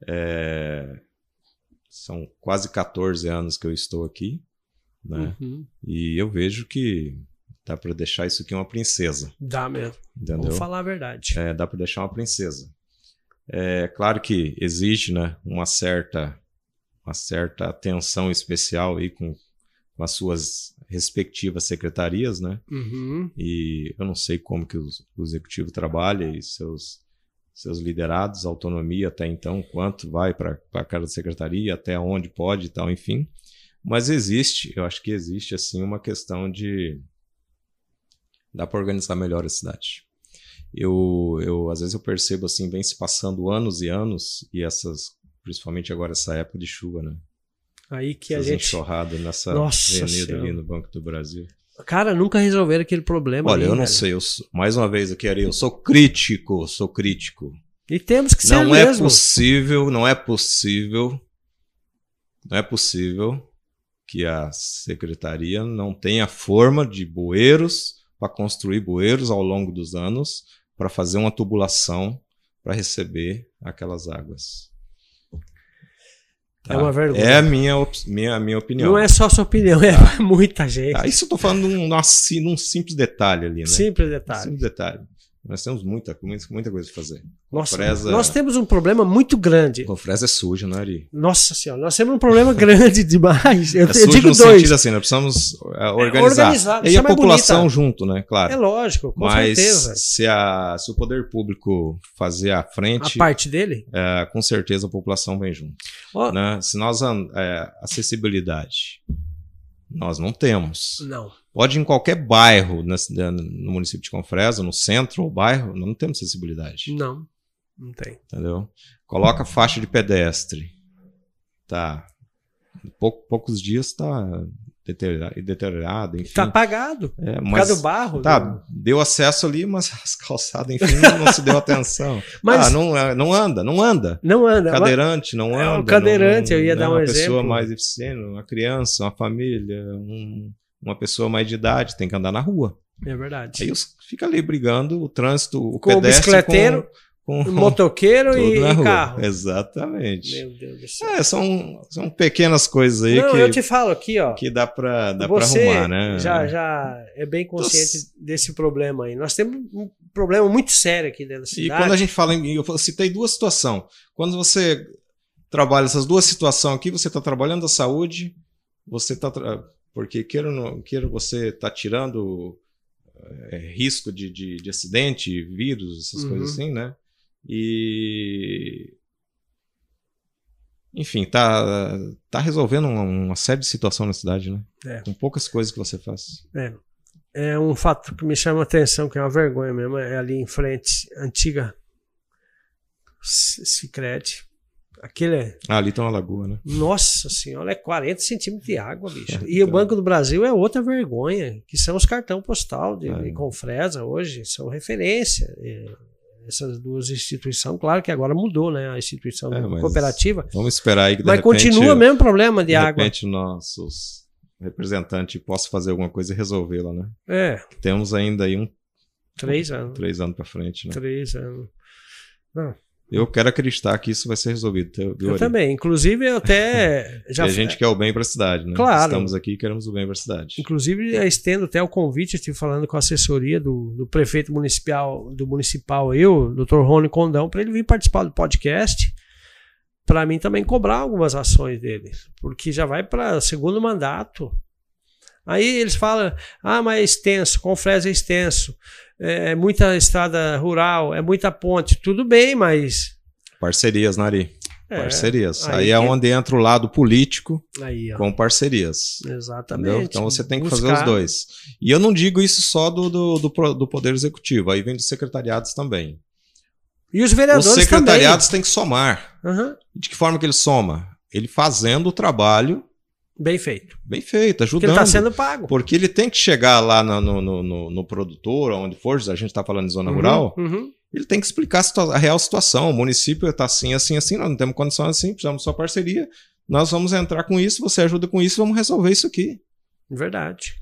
B: É... São quase 14 anos que eu estou aqui, né? Uhum. E eu vejo que dá para deixar isso aqui uma princesa.
A: Dá mesmo.
B: Entendeu?
A: Vamos falar a verdade.
B: É, dá para deixar uma princesa. É claro que existe, né, uma certa uma certa atenção especial aí com com as suas respectivas secretarias, né?
A: Uhum.
B: E eu não sei como que o, o executivo trabalha e seus seus liderados, autonomia até então, quanto vai para cada secretaria, até onde pode e tal, enfim. Mas existe, eu acho que existe assim uma questão de dá para organizar melhor a cidade. Eu, eu às vezes eu percebo assim, vem se passando anos e anos e essas, principalmente agora essa época de chuva, né?
A: Aí que
B: Essas
A: a gente.
B: enxurrada nessa
A: Nossa
B: avenida
A: Senhora.
B: ali no Banco do Brasil.
A: Cara, nunca resolveram aquele problema.
B: Olha,
A: ali,
B: eu não
A: velho.
B: sei, eu sou- mais uma vez aqui, Ari, eu sou crítico, sou crítico.
A: E temos que ser
B: Não é
A: mesmo.
B: possível, não é possível, não é possível que a secretaria não tenha forma de bueiros para construir bueiros ao longo dos anos para fazer uma tubulação para receber aquelas águas. Tá?
A: É uma vergonha.
B: É a minha, minha, minha opinião.
A: Não é só sua opinião, é muita gente.
B: Tá, isso eu tô falando num, simples detalhe ali, né?
A: Simples detalhe.
B: simples detalhe. Nós temos muita, muita, coisa a fazer.
A: Nossa, nós temos um problema muito grande.
B: Confresa é suja, né, Ari?
A: Nossa senhora, nós temos um problema grande demais. Eu,
B: É
A: eu
B: sujo
A: digo
B: no
A: dois.
B: sentido assim, nós precisamos é, organizar.
A: organizar,
B: e a população
A: bonita.
B: junto, né? Claro.
A: É lógico, com
B: Mas
A: certeza.
B: se, a, se o poder público fazer a
A: A
B: frente,
A: parte dele.
B: é, com certeza a população vem junto.
A: Ó,
B: Né? Se nós é, acessibilidade, nós não temos.
A: Não.
B: Pode ir em qualquer bairro na no município de Confresa, no centro ou bairro, não temos acessibilidade.
A: Não. Não tem.
B: Entendeu? Coloca faixa de pedestre. Tá. Pou- poucos dias tá deteriorado, deteriorado enfim.
A: Tá apagado.
B: É,
A: Por causa do barro.
B: Tá, deu acesso ali, mas as calçadas, enfim, não, se deu atenção.
A: Mas-
B: ah, não, é- não anda, não anda.
A: Não anda.
B: Cadeirante não
A: É, o
B: anda.
A: cadeirante,
B: não-
A: eu ia
B: né,
A: dar um
B: uma
A: exemplo.
B: pessoa mais deficiente, uma criança, uma família, um- uma pessoa mais de idade, tem que andar na rua.
A: É verdade.
B: Aí os, fica ali brigando o trânsito, o
A: Com o
B: pedestre
A: bicicleteiro,
B: com, com
A: Motoqueiro e, e carro.
B: Exatamente.
A: Meu Deus do céu.
B: É, são, são pequenas coisas aí
A: Não,
B: que,
A: eu te falo aqui, ó.
B: que dá pra, dá pra
A: você
B: arrumar, né?
A: já, já é bem consciente desse problema aí. Nós temos um problema muito sério aqui dentro da
B: E
A: cidade.
B: quando a gente fala em. Eu citei duas situações. Quando você trabalha essas duas situações aqui, você está trabalhando a saúde, você está. Porque queira, não- queira você está tirando é, risco de, de, de acidente, vírus, essas
A: Uhum.
B: coisas assim, né? E. Enfim, tá, tá resolvendo uma, uma série de situações na cidade, né?
A: É.
B: Com poucas coisas que você faz.
A: É. É um fato que me chama a atenção, que é uma vergonha mesmo, é ali em frente, antiga Cicred. Aquele é.
B: Ah, ali tem uma lagoa, né?
A: Nossa senhora, é 40 centímetros de água, bicho.
B: É,
A: E o
B: então.
A: Banco do Brasil é outra vergonha, que são os cartão postal de,
B: É.
A: de Confresa hoje, são referência. É, essas duas instituições. Claro que agora mudou, né? A instituição
B: É,
A: cooperativa.
B: Vamos esperar aí que de
A: Mas
B: repente,
A: continua o mesmo problema de,
B: de
A: água.
B: repente nossos representantes possam fazer alguma coisa e resolvê-la, né?
A: É,
B: Temos ainda aí um
A: três anos.
B: três anos para frente, né?
A: Três anos.
B: Eu quero acreditar que isso vai ser resolvido, viu,
A: Eu
B: Ari?
A: também. Inclusive, eu até já.
B: A gente quer o bem para a cidade, né?
A: Claro.
B: Estamos aqui e queremos o bem para a cidade.
A: Inclusive, estendo até o convite, eu estive falando com a assessoria do, do prefeito municipal, do municipal, eu, Dr. Rony Condão, para ele vir participar do podcast, para mim também cobrar algumas ações dele, porque já vai para segundo mandato. Aí eles falam, ah, mas é extenso, Confresa é extenso, é muita estrada rural, é muita ponte, tudo bem, mas...
B: Parcerias, Nari.
A: É,
B: parcerias.
A: aí
B: Aí, é
A: que-
B: onde entra o lado político
A: Aí,
B: com parcerias.
A: exatamente.
B: Entendeu? Então você tem que fazer
A: Buscar-
B: os dois. E eu não digo isso só do, do, do, do Poder Executivo, aí vem dos secretariados também.
A: E os
B: Os
A: vereadores
B: secretariados têm que somar.
A: também.
B: E de que forma que ele soma? Ele fazendo o trabalho
A: Bem feito.
B: bem feito,
A: Porque
B: ajudando.
A: ele está sendo pago.
B: Porque ele tem que chegar lá no, no, no, no- produtor, onde for, a gente está falando em zona
A: Uhum,
B: rural,
A: uhum.
B: ele tem que explicar a, a real situação. O município está assim, assim, assim, nós não temos condição assim, precisamos de sua parceria. Nós vamos entrar com isso, você ajuda com isso, vamos resolver isso aqui.
A: Verdade.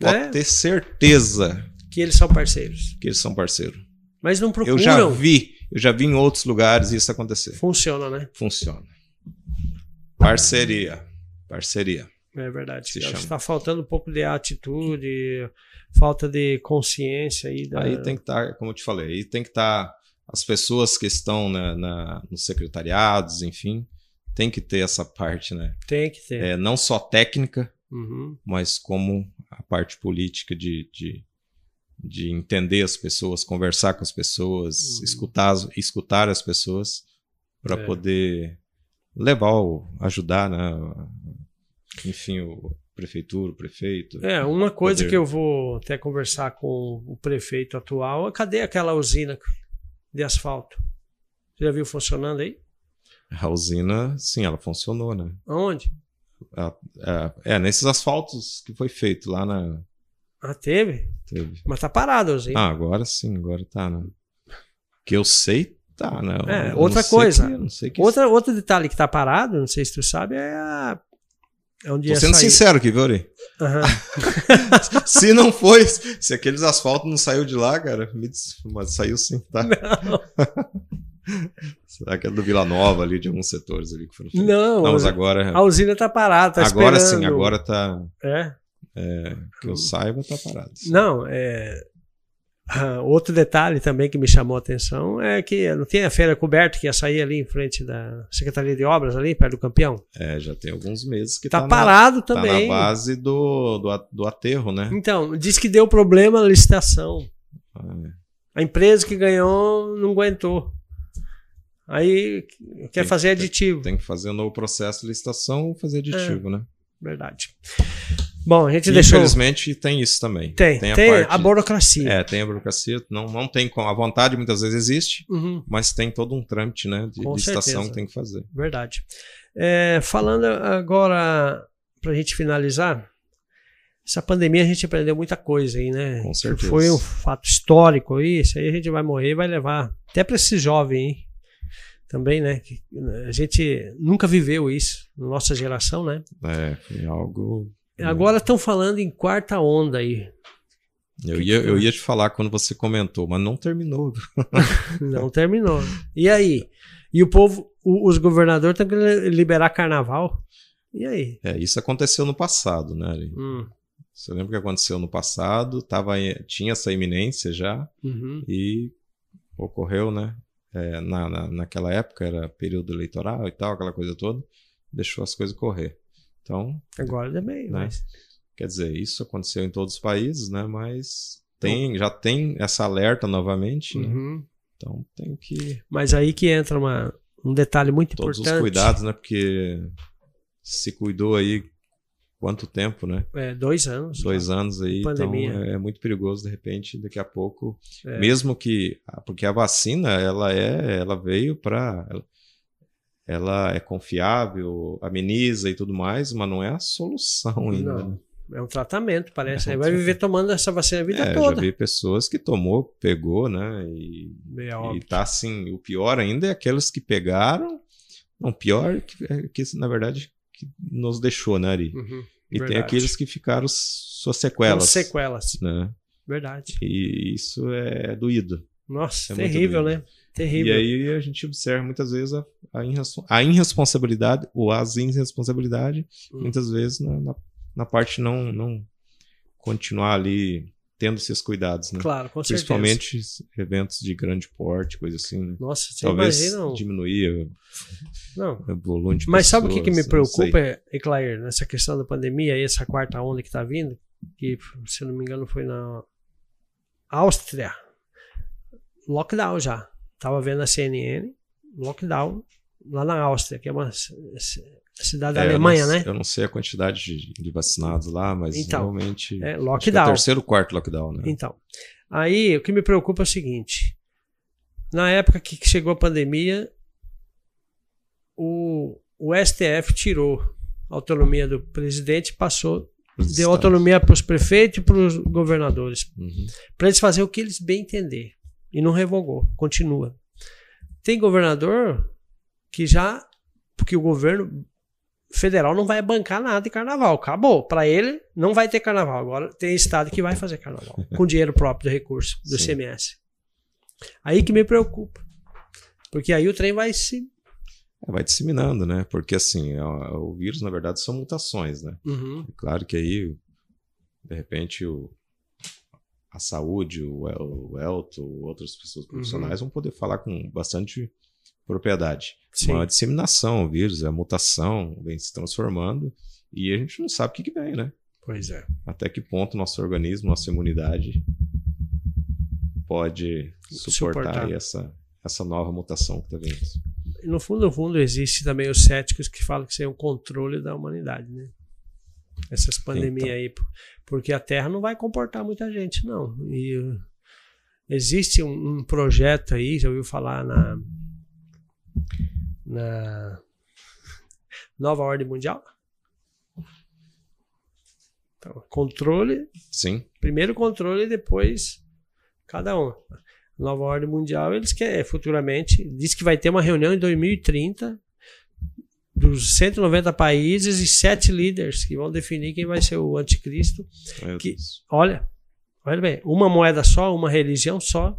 B: Pode
A: É.
B: ter certeza
A: Que eles são parceiros.
B: que eles são parceiros.
A: Mas não procuram.
B: Eu já vi, eu já vi em outros lugares isso acontecer.
A: Funciona, né?
B: Funciona. Parceria. Parceria.
A: É verdade.
B: Se
A: Acho que
B: chama.
A: está faltando um pouco de atitude, falta de consciência aí. Da...
B: Aí tem que estar, como eu te falei, aí tem que estar as pessoas que estão na, na- nos secretariados, enfim, tem que ter essa parte, né?
A: Tem que ter.
B: É, não só técnica,
A: Uhum.
B: mas como a parte política de, de, de entender as pessoas, conversar com as pessoas,
A: Uhum.
B: escutar, as- escutar as pessoas para
A: É.
B: poder levar, o, ajudar, né? Enfim, o prefeitura, o prefeito.
A: É, uma coisa
B: Poder.
A: que eu vou até conversar com o prefeito atual, cadê aquela usina de asfalto? Você já viu funcionando aí?
B: A usina, sim, ela funcionou, né?
A: Aonde?
B: É, é, nesses asfaltos que foi feito lá na.
A: Ah, teve?
B: Teve.
A: Mas tá parada a usina.
B: Ah, agora sim, agora tá, né? Que eu sei, tá, né?
A: É,
B: não
A: outra
B: sei
A: coisa.
B: que- não que
A: Outra, outro detalhe que tá parado, não sei se tu sabe, é a. É onde
B: Tô sendo
A: sair.
B: sincero aqui, viu, Ari?
A: Aham.
B: se não foi, se aqueles asfaltos não saiu de lá, cara, mas saiu sim, tá? Será que é do Vila Nova ali, de alguns setores ali que foram feitos?
A: Não,
B: Não, mas agora.
A: a usina tá parada, tá
B: agora
A: esperando.
B: sim, agora tá.
A: É.
B: Que eu saiba, tá parado.
A: Não, é. Ah, outro detalhe também que me chamou a atenção é que não tem a feira coberta que ia sair ali em frente da Secretaria de Obras, ali perto do campeão.
B: É, já tem alguns meses que
A: Tá,
B: tá, na-
A: parado
B: tá
A: também.
B: na base do, do, do aterro, né?
A: Então, diz que deu problema na licitação.
B: É.
A: A empresa que ganhou não aguentou. Aí quer
B: Tem-
A: fazer aditivo.
B: Tem que fazer um novo processo de licitação ou fazer aditivo, né?
A: Verdade. Bom, a gente
B: E,
A: deixou.
B: Infelizmente tem isso também.
A: Tem, tem,
B: a
A: a,
B: parte-
A: burocracia.
B: É, tem a burocracia, não, não tem como. A vontade muitas vezes existe,
A: Uhum.
B: mas tem todo um trâmite, né? De licitação
A: certeza.
B: que tem que fazer.
A: Verdade. É, falando agora, para a gente finalizar, essa pandemia a gente aprendeu muita coisa aí, né?
B: Com certeza.
A: Foi um fato histórico aí, isso aí a gente vai morrer e vai levar. Até para esse jovem também, né? que A gente nunca viveu isso, na nossa geração, né?
B: É, foi algo.
A: Agora estão falando em quarta onda aí.
B: Eu ia, eu ia te falar quando você comentou, mas não terminou.
A: Não terminou. E aí? E o povo, o- os governadores têm que li- liberar carnaval. E aí?
B: É, isso aconteceu no passado, né? Ari?
A: Hum,
B: Você lembra o que aconteceu no passado? Tava, tinha essa iminência já
A: uhum.
B: e ocorreu, né? É, na, na, naquela época era período eleitoral e tal, aquela coisa toda, deixou as coisas correr. Então,
A: Agora também,
B: Né?
A: mas
B: Quer dizer, isso aconteceu em todos os países, né? Mas tem, já tem essa alerta novamente, né?
A: Uhum.
B: Então tem que
A: Mas aí que entra uma, um detalhe muito
B: todos
A: importante.
B: os cuidados, né? Porque se cuidou aí quanto tempo, né?
A: É, dois anos.
B: Dois anos aí,
A: Pandemia.
B: então é, é muito perigoso de repente, daqui a pouco,
A: É.
B: mesmo que porque a vacina ela é, ela veio para ela, é confiável, ameniza e tudo mais, mas não é a solução ainda.
A: Não.
B: né?
A: É um tratamento, parece.
B: É um
A: vai viver tomando essa vacina a vida
B: É,
A: toda.
B: já vi pessoas que tomou, pegou, né? E,
A: É
B: e tá assim, o pior ainda é aqueles que pegaram. Não, pior é que, é que na verdade, que nos deixou, né, Ari?
A: Uhum,
B: E tem
A: verdade.
B: aqueles que ficaram suas
A: Com
B: sequelas.
A: sequelas.
B: Né?
A: Verdade.
B: E isso é doído.
A: Nossa,
B: É
A: terrível, né? Terrível.
B: E aí a gente observa muitas vezes a, a, a irresponsabilidade ou as irresponsabilidade,
A: Hum.
B: muitas vezes na, na, na parte não, não continuar ali tendo esses cuidados, né?
A: Claro, com certeza.
B: Principalmente eventos de grande porte, coisa assim, né?
A: Nossa, você
B: Talvez
A: imagina.
B: diminuir
A: Não.
B: o volume de
A: Mas sabe o que, que me
B: pessoas,
A: preocupa, Eclair, nessa questão da pandemia e essa quarta onda que está vindo, que, se eu não me engano, foi na Áustria. Lockdown já. Tava vendo a CNN, lockdown lá na Áustria, que é uma cidade da
B: É, eu
A: Alemanha,
B: não,
A: né?
B: Eu não sei a quantidade de, de vacinados lá, mas
A: Então,
B: realmente.
A: É,
B: que é o
A: lockdown.
B: terceiro, quarto lockdown, né?
A: Então, aí o que me preocupa é o seguinte: na época que chegou a pandemia, o, o STF tirou a autonomia do presidente e passou,
B: Os
A: deu
B: estados.
A: autonomia para os prefeitos e para os governadores,
B: Uhum.
A: para eles fazerem o que eles bem entender. E não revogou, continua. Tem governador que já, porque o governo federal não vai bancar nada de carnaval, acabou. Para ele, não vai ter carnaval. Agora tem estado que vai fazer carnaval, com dinheiro próprio do recurso, do
B: Sim.
A: CMS. Aí que me preocupa. Porque aí o trem vai se.
B: É, vai disseminando, né? Porque assim, a- o vírus, na verdade, são mutações, né?
A: Uhum,
B: É Claro que aí, de repente, o, a saúde, o, o Elton, outras pessoas profissionais vão poder falar com bastante propriedade.
A: Sim.
B: Uma disseminação, o vírus, a mutação vem se transformando e a gente não sabe o que, que vem, né?
A: Pois é.
B: Até que ponto nosso organismo, nossa imunidade pode suportar,
A: Suportar.
B: essa, essa nova mutação que está vindo.
A: No fundo, no fundo, existe também os céticos que falam que isso é um controle da humanidade, né? Essas pandemias
B: Então.
A: aí. Porque a Terra não vai comportar muita gente, não. E existe um, um projeto aí, já ouviu falar na. Na Nova Ordem Mundial? Então, controle
B: Sim,
A: primeiro controle e depois cada um. Nova ordem mundial, eles querem futuramente, diz que vai ter uma reunião em 2030 dos 190 países e sete líderes que vão definir quem vai ser o anticristo. Que-. Olha, olha bem, uma moeda só, uma religião só.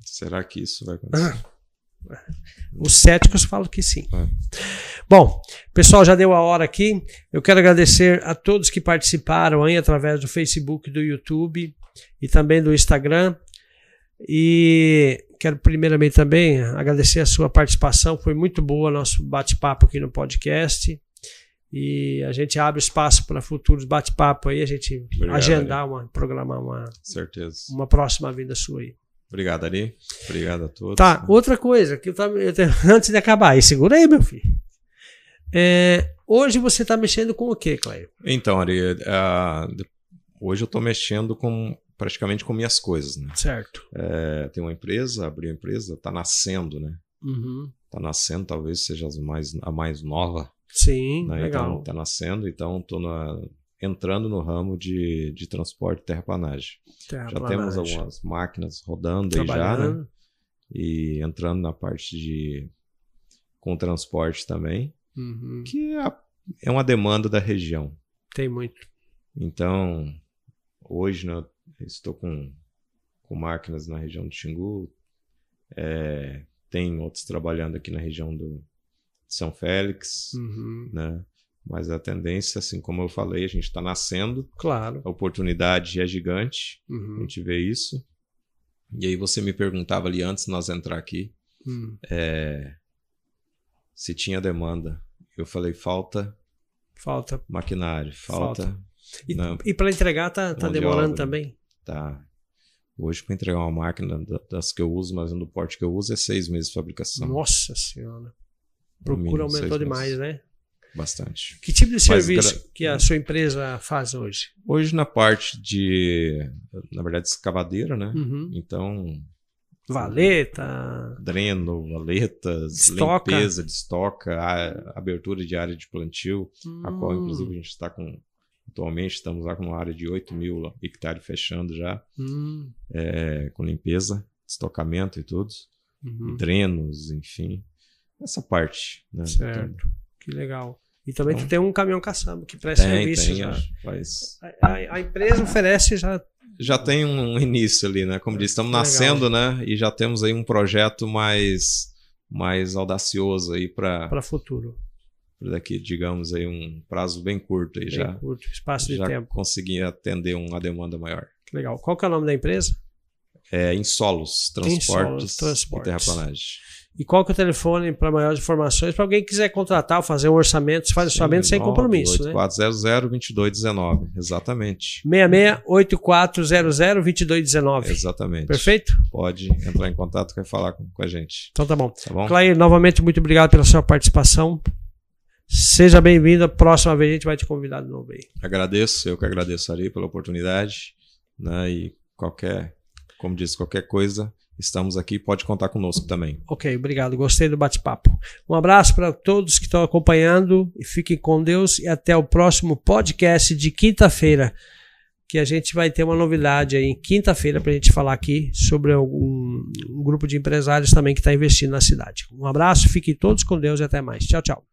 B: Será que isso vai acontecer?
A: Os céticos falam que sim.
B: É.
A: Bom, pessoal, já deu a hora aqui. Eu quero agradecer a todos que participaram aí através do Facebook, do YouTube e também do Instagram. E quero primeiramente também agradecer a sua participação. Foi muito boa nosso bate-papo aqui no podcast. E a gente abre espaço para futuros bate-papo aí, a gente
B: Obrigado,
A: agendar uma, programar uma,
B: Certeza.
A: uma próxima vinda sua aí.
B: Obrigado, Ari. Obrigado a todos.
A: Tá, outra coisa, que eu tava, eu te- antes de acabar, aí, segura aí, meu filho. É, hoje você está mexendo com o que, Cleio?
B: Então, Ari, de- hoje eu estou mexendo com praticamente com minhas coisas, né?
A: Certo.
B: É, tem uma empresa, abri uma empresa, está nascendo, né?
A: Uhum.
B: Está nascendo, talvez seja as mais, a mais nova.
A: Sim,
B: Né?
A: legal.
B: Então, está nascendo, então estou entrando no ramo de, de transporte e terraplanagem. já temos
A: Terraplanagem.
B: algumas máquinas rodando aí já, né? E entrando na parte de com transporte também,
A: Uhum.
B: que é, é uma demanda da região.
A: Tem muito.
B: Então, hoje né, estou com, com máquinas na região do Xingu, é, tem outros trabalhando aqui na região do São Félix,
A: Uhum.
B: né? Mas a tendência, assim como eu falei, a gente está nascendo,
A: Claro.
B: a oportunidade é gigante, a
A: Uhum.
B: gente vê isso. E aí você me perguntava ali antes de nós entrar aqui,
A: Uhum.
B: é, se tinha demanda. Eu falei, falta
A: Falta.
B: maquinário, falta.
A: Falta. E,
B: Não.
A: e para entregar tá, tá
B: Mão de
A: demorando
B: obra.
A: também?
B: Tá. Hoje, para entregar uma máquina da- das que eu uso, mas do porte que eu uso, é seis meses de fabricação.
A: Nossa senhora.
B: No
A: Procura aumentou demais, né?
B: Bastante.
A: Que tipo de serviço
B: gra-
A: que a sua empresa faz hoje?
B: Hoje, na parte de, na verdade, escavadeira, né?
A: Uhum.
B: Então,
A: Valeta.
B: dreno, valetas, limpeza de estoca, a- abertura de área de plantio, a qual,
A: Hum.
B: inclusive, a gente está com Atualmente estamos lá com uma área de 8 mil hectares fechando já,
A: Hum,
B: é, com limpeza, estocamento e tudo,
A: uhum.
B: drenos, enfim, essa parte. Né?
A: Certo. Que legal. E também
B: Então-
A: tu tem um caminhão caçamba que presta
B: Tem,
A: serviço
B: tem,
A: já.
B: faz,
A: A, a- a empresa oferece já
B: já tem um início ali, né? Como disse, estamos
A: Legal.
B: nascendo, né? E já temos aí um projeto mais, mais audacioso aí para
A: para futuro.
B: Daqui, digamos, aí um prazo bem curto aí
A: Bem
B: já.
A: curto, espaço de
B: Já
A: tempo.
B: conseguir atender uma demanda maior.
A: Que legal. Qual que é o nome da empresa?
B: É, em solos, transportes,
A: transportes.
B: e terraplanagem.
A: E qual que é o telefone para maiores informações? Para alguém que quiser contratar ou fazer um orçamento, você faz orçamento sem compromisso, né?
B: 8400-2219, exatamente.
A: 66-8400-2219.
B: Exatamente.
A: Perfeito?
B: Pode entrar em contato e falar com, com a gente.
A: Então tá bom.
B: Tá bom?
A: Clair, novamente, muito obrigado pela sua participação. Seja bem-vindo. Próxima vez a gente vai te convidar de novo aí.
B: Agradeço, eu que agradeço ali pela oportunidade. Né, e qualquer, como disse, qualquer coisa, estamos aqui, pode contar conosco também.
A: Ok, obrigado. Gostei do bate-papo. Um abraço para todos que estão acompanhando e fiquem com Deus e até o próximo podcast de quinta-feira, que a gente vai ter uma novidade aí em quinta-feira para a gente falar aqui sobre algum, um grupo de empresários também que está investindo na cidade. Um abraço, fiquem todos com Deus e até mais. Tchau, tchau.